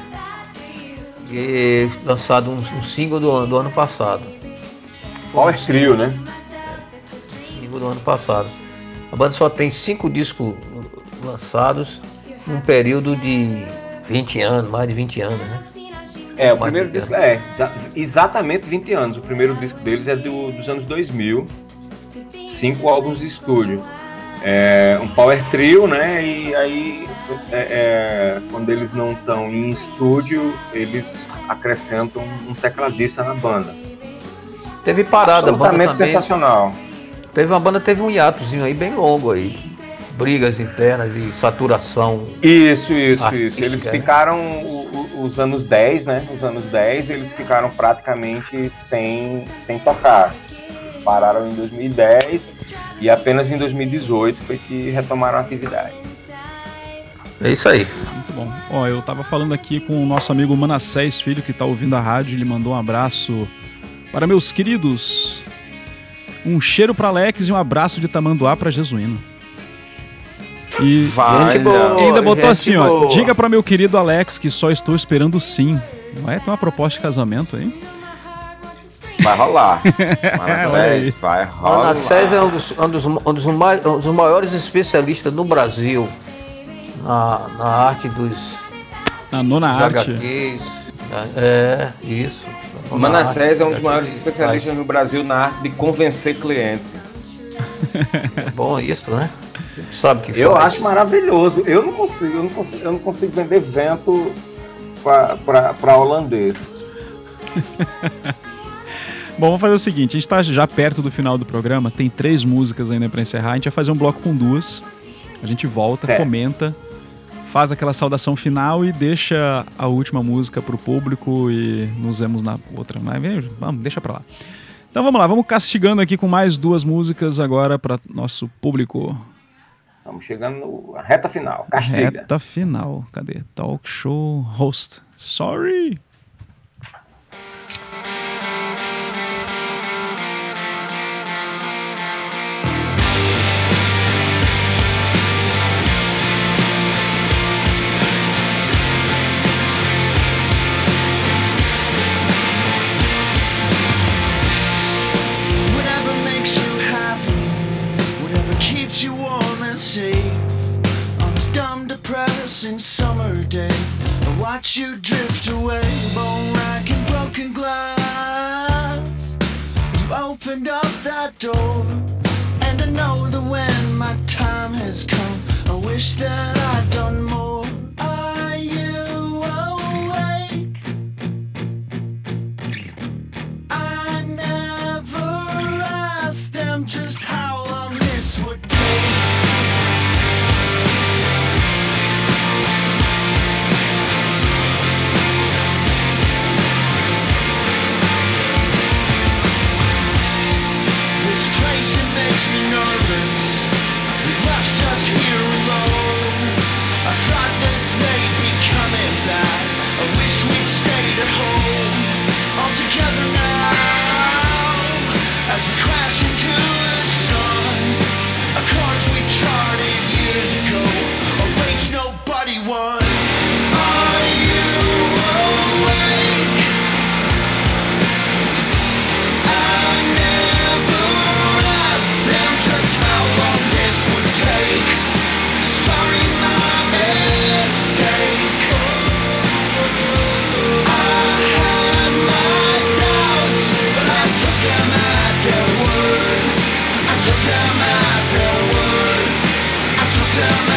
e lançado um, um single do, ano- do ano passado. Power Trio, né? Single do ano passado. A banda só tem cinco discos lançados num período de 20 anos, mais de 20 anos, né? É, o Mais primeiro disco é exa- exatamente 20 anos. O primeiro disco deles é do- dos anos 2000, cinco álbuns de estúdio. É um power trio, né? E aí, é, é, quando eles não estão em estúdio, eles acrescentam um tecladista na banda. Teve parada, a banda também. sensacional. Teve uma banda, teve um hiatozinho aí bem longo aí. Brigas internas e saturação. Isso, isso, isso. Eles né? ficaram o- o- os anos 10, né? Os anos 10, eles ficaram praticamente sem, sem tocar. Pararam em 2010 e apenas em 2018 foi que retomaram a atividade. É isso aí. Muito bom. Ó, eu tava falando aqui com o nosso amigo Manassés Filho, que tá ouvindo a rádio, ele mandou um abraço para meus queridos. Um cheiro para Alex e um abraço de tamanduá para Jesuíno. E Vai, boa. ainda botou gente assim, ó, boa. diga para meu querido Alex que só estou esperando sim. Não é? Tem uma proposta de casamento aí? Vai rolar. [LAUGHS] Aí. vai Ana César é um dos, um dos, um dos mais- um dos maiores especialistas no Brasil na, na arte dos Na nona arte. HQs. É, isso. Manassés é um dos maiores especialistas no Brasil na arte de convencer clientes. [LAUGHS] É bom isso, né? Sabe o que Eu faz. acho maravilhoso. Eu não consigo, eu não consigo, eu não consigo vender vento para holandês. [LAUGHS] Bom, vamos fazer o seguinte: a gente tá já perto do final do programa, tem três músicas ainda pra encerrar. A gente vai fazer um bloco com duas. A gente volta, Certo. comenta, faz aquela saudação final e deixa a última música pro público e nos vemos na outra. Mas veja, vamos, deixa pra lá. Então vamos lá, vamos castigando aqui com mais duas músicas agora para nosso público. Estamos chegando na reta final. Castiga. Reta final. Cadê? Talk show host. Sorry. safe on this dumb, depressing summer day. I watch you drift away, bone rack and broken glass. You opened up that door, and I know that when my time has come, I wish that I'd done more. as you I at their word. I took them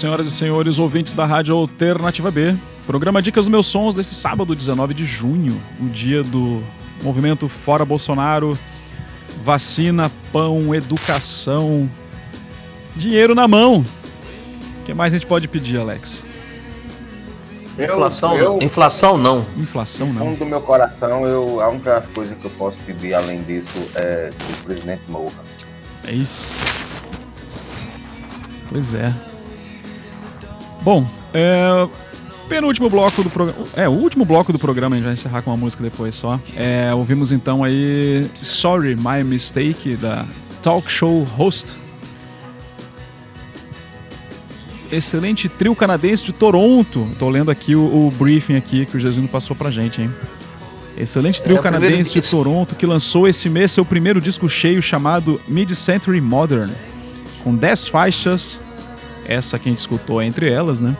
senhoras e senhores, ouvintes da Rádio Alternativa B. Programa Dicas dos Meus Sons desse sábado, 19 de junho, o dia do movimento Fora Bolsonaro, vacina, pão, educação, dinheiro na mão. O que mais a gente pode pedir, Alex? Eu- Inflação, eu, não. inflação não. Inflação no não. fundo do meu coração, eu, a única coisa que eu posso pedir além disso é que o presidente morra. É isso. Pois é. Bom, é, penúltimo bloco do programa. É, o último bloco do programa, a gente vai encerrar com uma música depois só. É, ouvimos então aí Sorry My Mistake, da Talk Show Host. Excelente trio canadense de Toronto. Tô lendo aqui o, o briefing aqui que o Jesuíno passou pra gente, hein? Excelente trio É, canadense de. Toronto que lançou esse mês seu primeiro disco cheio chamado Mid-Century Modern, com 10 faixas, essa que a gente escutou é entre elas, né?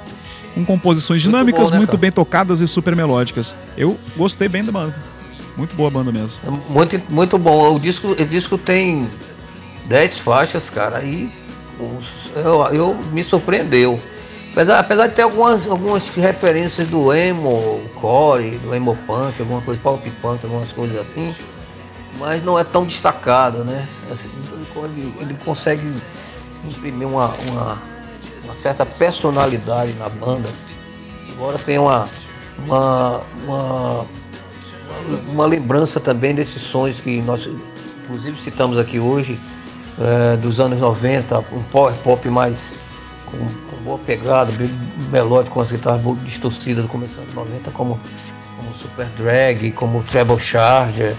Com composições Muito dinâmicas, bom, né, muito cara? bem tocadas e super melódicas. Eu gostei bem da banda. Muito boa a banda mesmo. É Muito, muito bom. O disco, o disco tem 10 faixas, cara, e eu, eu me surpreendeu. Apesar, apesar de ter algumas, algumas referências do emo core, do emo punk, alguma coisa, pop punk, algumas coisas assim, mas não é tão destacado, né? Assim, ele, ele consegue imprimir uma, uma, uma certa personalidade na banda. Embora tenha uma, uma, uma, uma lembrança também desses sons que nós, inclusive, citamos aqui hoje, eh, dos anos 90, um power pop mais com, com boa pegada, bem melódico, com as guitarras distorcidas do começo dos anos 90, como, como Super Drag, como Treble Charger,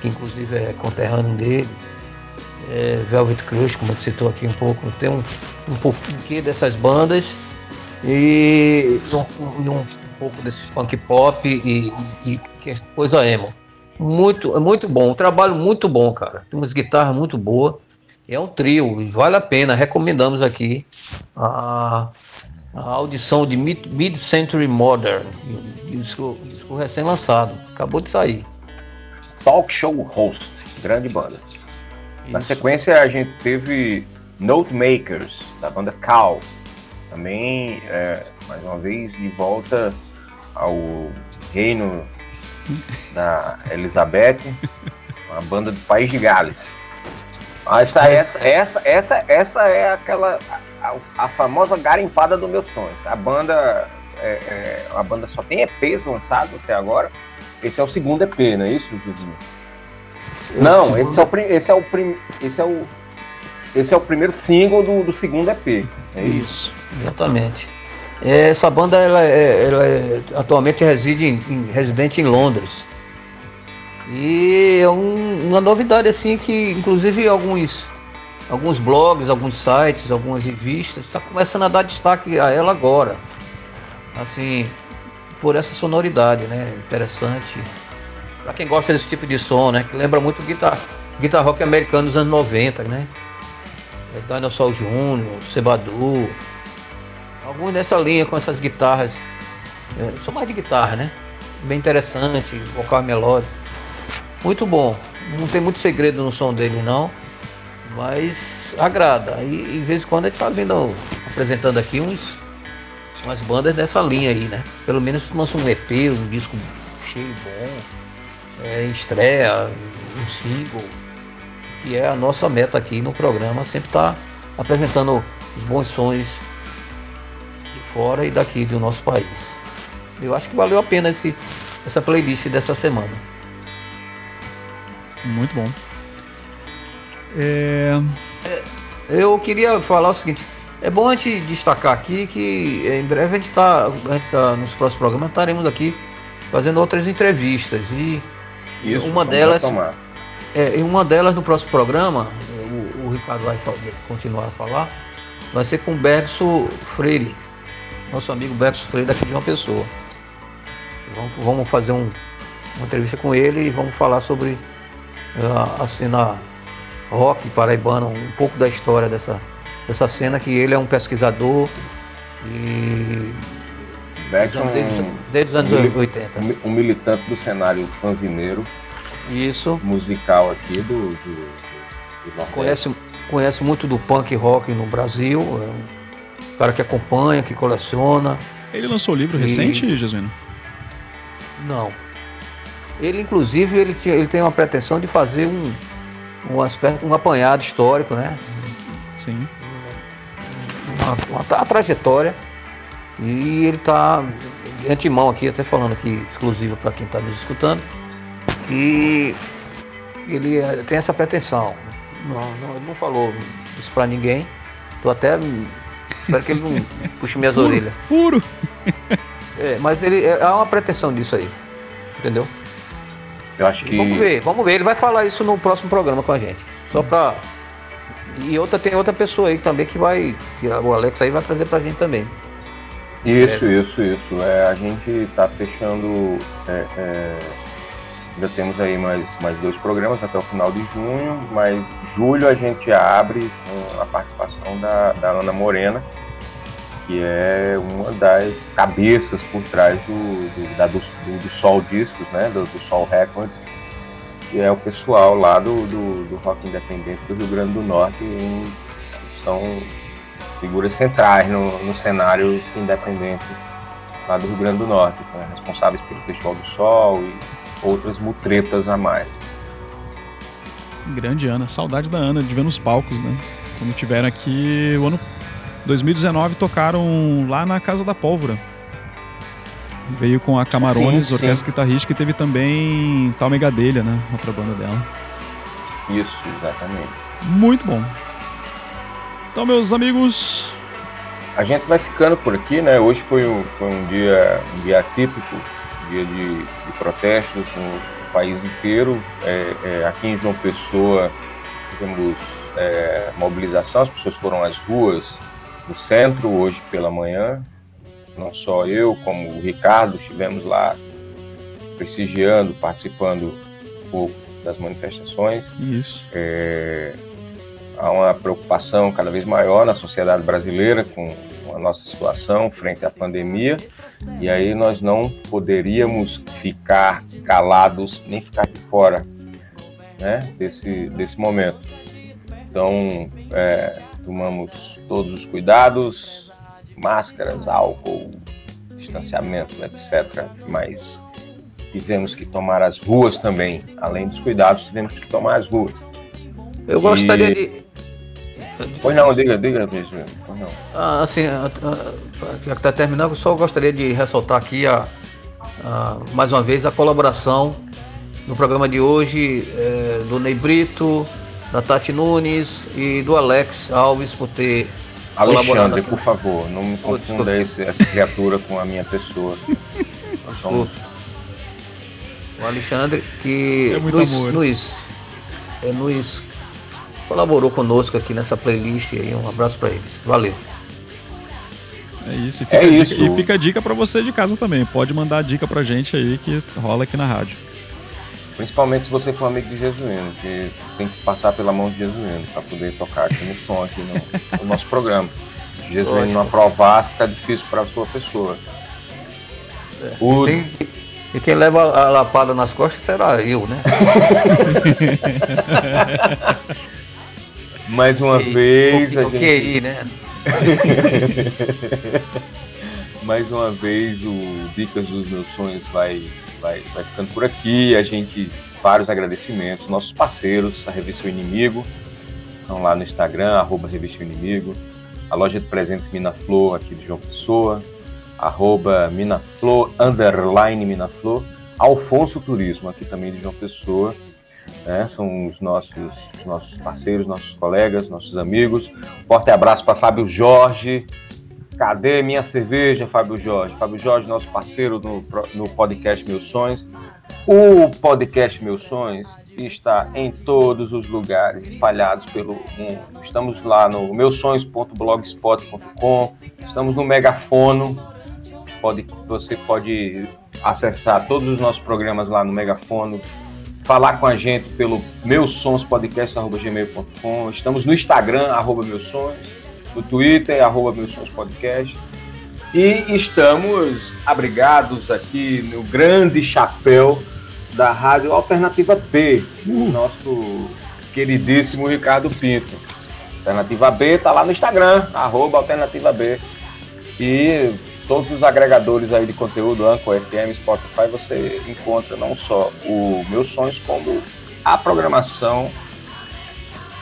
que inclusive é conterrâneo dele, eh, Velvet Crush, como gente citou aqui um pouco, tem um, um pouquinho dessas bandas e um, e um pouco desse punk pop e, e, que é coisa emo. Muito, é muito bom, um trabalho muito bom, cara. Tem umas guitarras muito boas. É um trio, e vale a pena. Recomendamos aqui a, a audição de Mid- Mid-Century Modern, disco, disco recém-lançado. Acabou de sair. Talk Show Host, grande banda. Na sequência a gente teve Notemakers, da banda Cal. Também, é, mais uma vez, de volta ao reino [LAUGHS] da Elizabeth, uma banda do País de Gales. Essa, essa, essa, essa, essa é aquela a, a famosa garimpada do meu sonho. A banda, é, é, a banda só tem EPs lançados até agora. Esse é o segundo EP, não é isso, Juzinho? Não, esse é o, esse é o, prim- esse é o, esse é o primeiro single do, do segundo EP. É isso. Isso. Exatamente. É, Essa banda ela é, ela é- atualmente reside em, em- residente em Londres. E é um- uma novidade assim que inclusive alguns alguns blogs, alguns sites, algumas revistas está começando a dar destaque a ela agora. Assim, por essa sonoridade, né? Interessante. Pra quem gosta desse tipo de som, né? Que lembra muito guitar, guitar rock americano dos anos 90, né? É Dinosaur Jr., Sebadu, alguns dessa linha com essas guitarras. É, são mais de guitarra, né? Bem interessante, vocal melódico. Muito bom. Não tem muito segredo no som dele não, mas agrada. E de vez em quando a gente tá apresentando aqui uns umas bandas dessa linha aí, né? Pelo menos lança um EP, um disco cheio bom, é, estreia, um single que é a nossa meta aqui no programa, sempre tá apresentando os bons sons de fora e daqui do nosso país. Eu acho que valeu a pena esse, essa playlist dessa semana. Muito bom. É, Eu queria falar o seguinte, é bom a gente destacar aqui que em breve a gente está, tá, nos próximos programas estaremos aqui fazendo outras entrevistas e Isso, Uma delas-. É, uma delas no próximo programa, o, o Ricardo vai continuar a falar, vai ser com o Bergson Freire, nosso amigo Bergson Freire daqui de uma pessoa. Vamos, vamos fazer um- uma entrevista com ele e vamos falar sobre ah, a cena rock paraibana, um pouco da história dessa, dessa cena, que ele é um pesquisador e Beckson, desde, desde os anos Mili- 80. um, um militante do cenário fanzineiro Isso. musical aqui do, do, do Nordeste. Conhece, conhece muito do punk rock no Brasil, é um O cara que acompanha, que coleciona. Ele lançou livro E- recente, Jesuíno? Não. Ele, inclusive, ele, tinha- ele tem uma pretensão de fazer um, um aspecto, um apanhado histórico, né? Sim. Uma, uma, tra- a trajetória. E ele está de antemão aqui, até falando aqui, exclusivo para quem está nos escutando, que ele eh, tem essa pretensão. Não, não, ele não falou isso para ninguém. Tô até. Espero que ele não [LAUGHS] puxe minhas Furo, orelhas. furo. É, mas ele é, há uma pretensão disso aí. Entendeu? Eu acho que. Vamos ver, vamos ver. Ele vai falar isso no próximo programa com a gente. Só pra. E outra, tem outra pessoa aí também que vai. Que o Alex aí vai trazer pra gente também. Isso, isso, isso. É, a gente está fechando. é, é, ainda temos aí mais, mais dois programas até o final de junho, mas julho a gente abre com a participação da, da Ana Morena, que é uma das cabeças por trás do, do, da- do, do- do Sol Discos, né? Do, do Sol Records, que é o pessoal lá do, do, do rock independente do Rio Grande do Norte, em- são figuras centrais no, no cenário independente lá do Rio Grande do Norte, né, responsáveis pelo Festival do Sol e outras mutretas a mais. Grande Ana. Saudade da Ana de ver nos palcos, né? Quando tiveram aqui o ano 2019 tocaram lá na Casa da Pólvora. Veio com a Camarones, Sim, sim. orquestra guitarrística e teve também Tal Megadelha, né? Outra banda dela. Isso, exatamente. Muito bom. Então, meus amigos, A gente vai ficando por aqui, né? Hoje foi um, foi um dia um dia atípico, um dia de, de protestos no país inteiro. É, é, aqui em João Pessoa tivemos é, mobilização, as pessoas foram às ruas no centro hoje pela manhã. Não só eu, como o Ricardo, estivemos lá prestigiando, participando um pouco das manifestações isso. é, há uma preocupação cada vez maior na sociedade brasileira com a nossa situação frente à pandemia e aí nós não poderíamos ficar calados nem ficar de fora né, desse, desse momento. Então, é, tomamos todos os cuidados, máscaras, álcool, distanciamento, etc. Mas tivemos que tomar as ruas também. Além dos cuidados, tivemos que tomar as ruas. Eu gostaria de. Pois não, diga, diga, beijo. Pois não. Ah, assim, ah, ah, já que está terminando, eu só gostaria de ressaltar aqui a, a- mais uma vez a colaboração no programa de hoje eh, do Ney Brito, da Tati Nunes e do Alex Alves por ter Alexandre, por favor, não me Oh, confunda esse, essa criatura com a minha pessoa. [LAUGHS] Nós somos o Alexandre, que É muito nos, amor. nos, é, nos colaborou conosco aqui nessa playlist aí. Um abraço para eles. Valeu. É isso. E fica, É a dica, isso. e fica a dica pra você de casa também. Pode mandar a dica pra gente aí que rola aqui na rádio. Principalmente se você for amigo de Jesuíno, que tem que passar pela mão de Jesuíno para poder tocar aqui no som, aqui no, no nosso programa. Se Jesuíno não aprovar, fica difícil para a sua pessoa. O- Tem- e quem leva a lapada nas costas será eu, né? [LAUGHS] mais uma vez, a o gente, QI, né? [LAUGHS] mais uma vez o Dicas dos Meus Sonhos vai, vai, vai ficando por aqui. A gente, vários agradecimentos, nossos parceiros, a Revista O Inimigo, estão lá no Instagram, arroba Revista O Inimigo, a loja de presentes Minaflor, aqui de João Pessoa, arroba Minaflor, underline Minaflor, Alfonso Turismo, aqui também de João Pessoa, né? São os nossos, os nossos parceiros, nossos colegas, nossos amigos. Forte abraço para Fábio Jorge. Cadê minha cerveja, Fábio Jorge? Fábio Jorge, nosso parceiro no, no podcast Meus Sonhos. O podcast Meus Sonhos está em todos os lugares, espalhados pelo mundo. Estamos lá no meusonhos.blogspot.com, estamos no Megafono. Pode, você pode acessar todos os nossos programas lá no Megafono, falar com a gente pelo meusonspodcast.gmail.com. Estamos no Instagram, arroba meus sonhos, no Twitter, arroba meus sonhos podcast. E estamos abrigados aqui no grande chapéu da Rádio Alternativa P, o nosso queridíssimo Ricardo Pinto. Alternativa B tá lá no Instagram, arroba Alternativa B. E todos os agregadores aí de conteúdo, Anchor, FM, Spotify, você encontra não só o Meus Sonhos, como a programação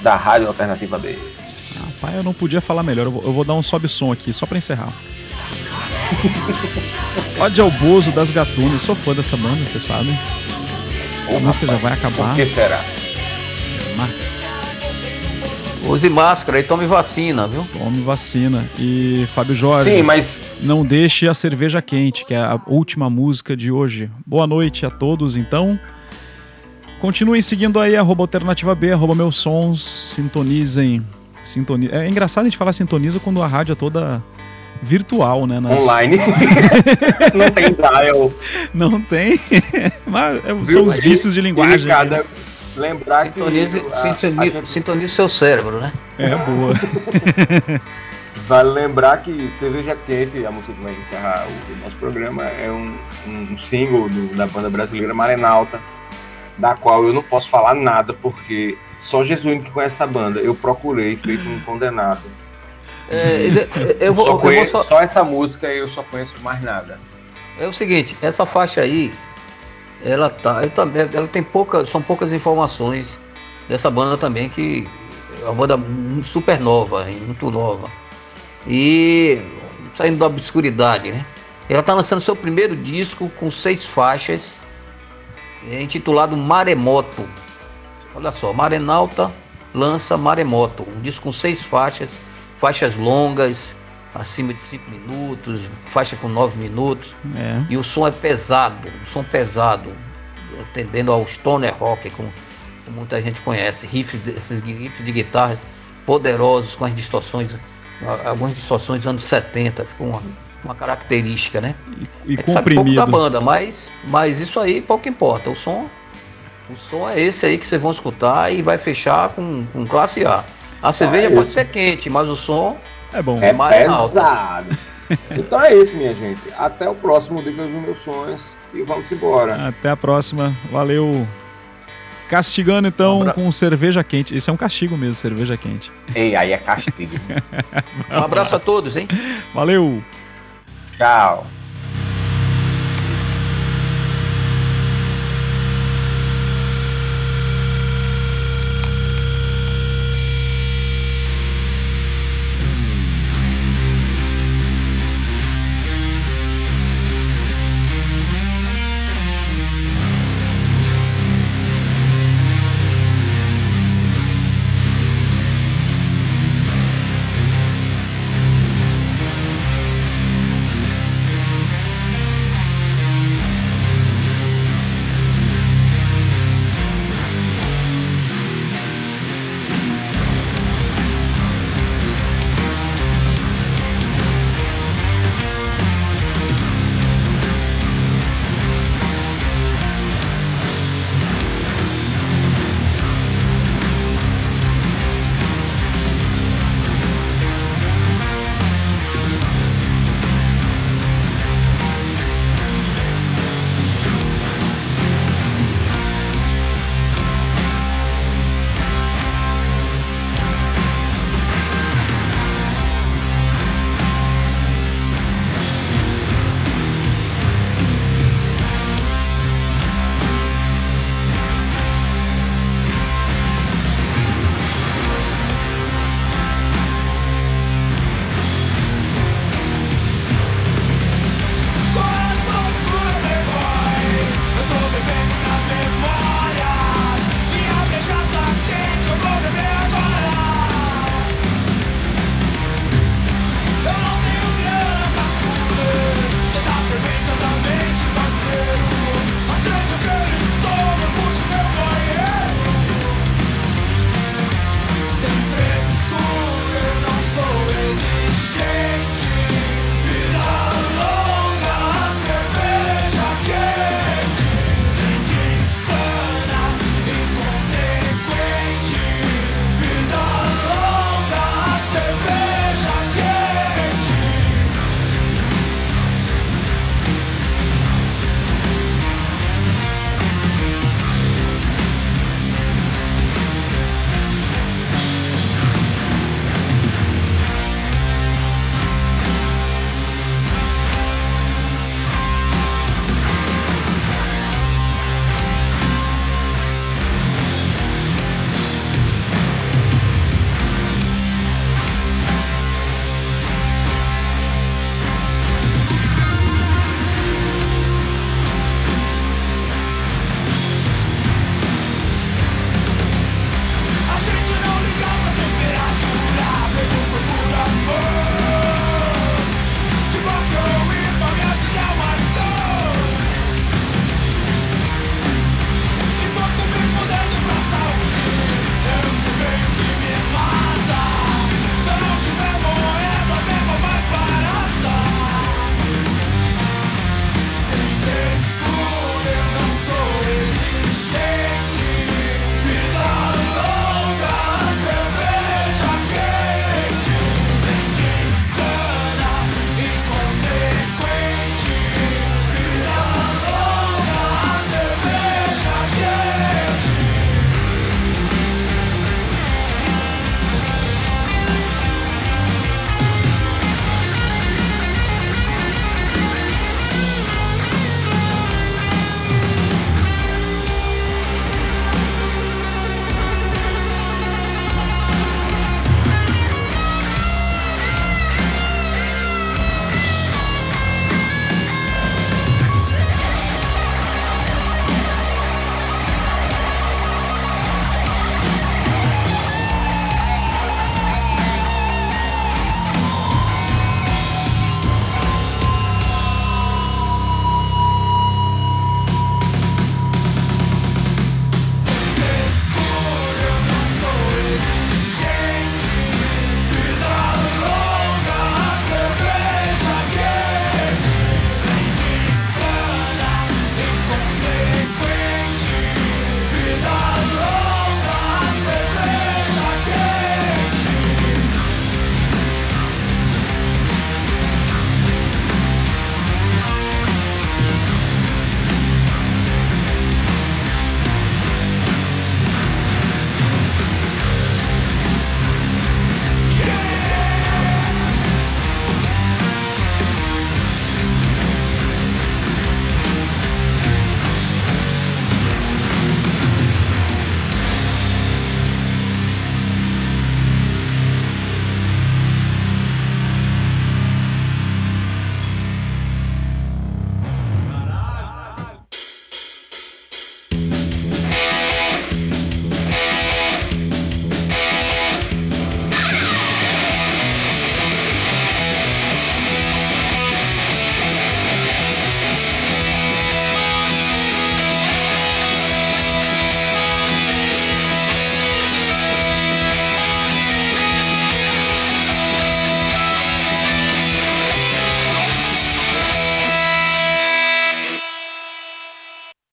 da Rádio Alternativa B. Rapaz, eu não podia falar melhor. Eu vou, eu vou dar um sobe-som aqui, só pra encerrar. [LAUGHS] Ódio ao Bozo das Gatunas. Sou fã dessa banda, vocês sabem. A música já vai acabar. Por que será? Mas Use máscara e tome vacina, viu? Tome vacina. E Fábio Jorge, Sim, mas não deixe a cerveja quente, que é a última música de hoje. Boa noite a todos, então. Continuem seguindo aí, arroba alternativa B, arroba meus sons, sintonizem. Sintoni... É engraçado a gente falar sintoniza quando a rádio é toda virtual, né? nas- online [LAUGHS] não tem dial. Não tem. [LAUGHS] Mas é- Viu? são os vícios de linguagem. Ricardo, lembrar Sintonize, que a- a sintonize, gente sintonize seu cérebro, né? É boa. [LAUGHS] vale lembrar que Cerveja Quente, a música que vai encerrar o, nosso programa, é um, um single do- da banda brasileira Marenalta, da qual eu não posso falar nada, porque só Jesuíno que conhece essa banda. Eu procurei, feito um condenado. É, eu, vou, Só eu vou conheço, só- só essa música eu só conheço mais nada. É o seguinte, essa faixa aí, ela tá, ela, tá- ela tem poucas, são poucas informações dessa banda também que é uma banda super nova, hein, muito nova. E saindo da obscuridade, né? Ela tá lançando seu primeiro disco com seis faixas, é, intitulado Maremoto. Olha só, Marenalta lança Maremoto, um disco com seis faixas, faixas longas, acima de cinco minutos, faixa com nove minutos. É. E o som é pesado, um som pesado, atendendo ao stoner rock, como, como muita gente conhece, riffs, esses riffs de guitarra poderosos com as distorções, algumas distorções dos anos 70, ficou uma, uma característica, né? E gente sabe pouco da comprimido. banda, mas, mas isso aí pouco importa. O som, o som é esse aí que vocês vão escutar e vai fechar com, com classe A. A cerveja é pode isso. ser quente, mas o som É bom. É Marenalta. pesado. [LAUGHS] Então é isso, minha gente. Até o próximo Dicas dos Meus Sonhos e vamos embora. Até a próxima. Valeu. Castigando então Um abra- com cerveja quente. Isso é um castigo mesmo, cerveja quente. Ei, aí é castigo. [LAUGHS] um abraço a todos, hein? Valeu. Tchau.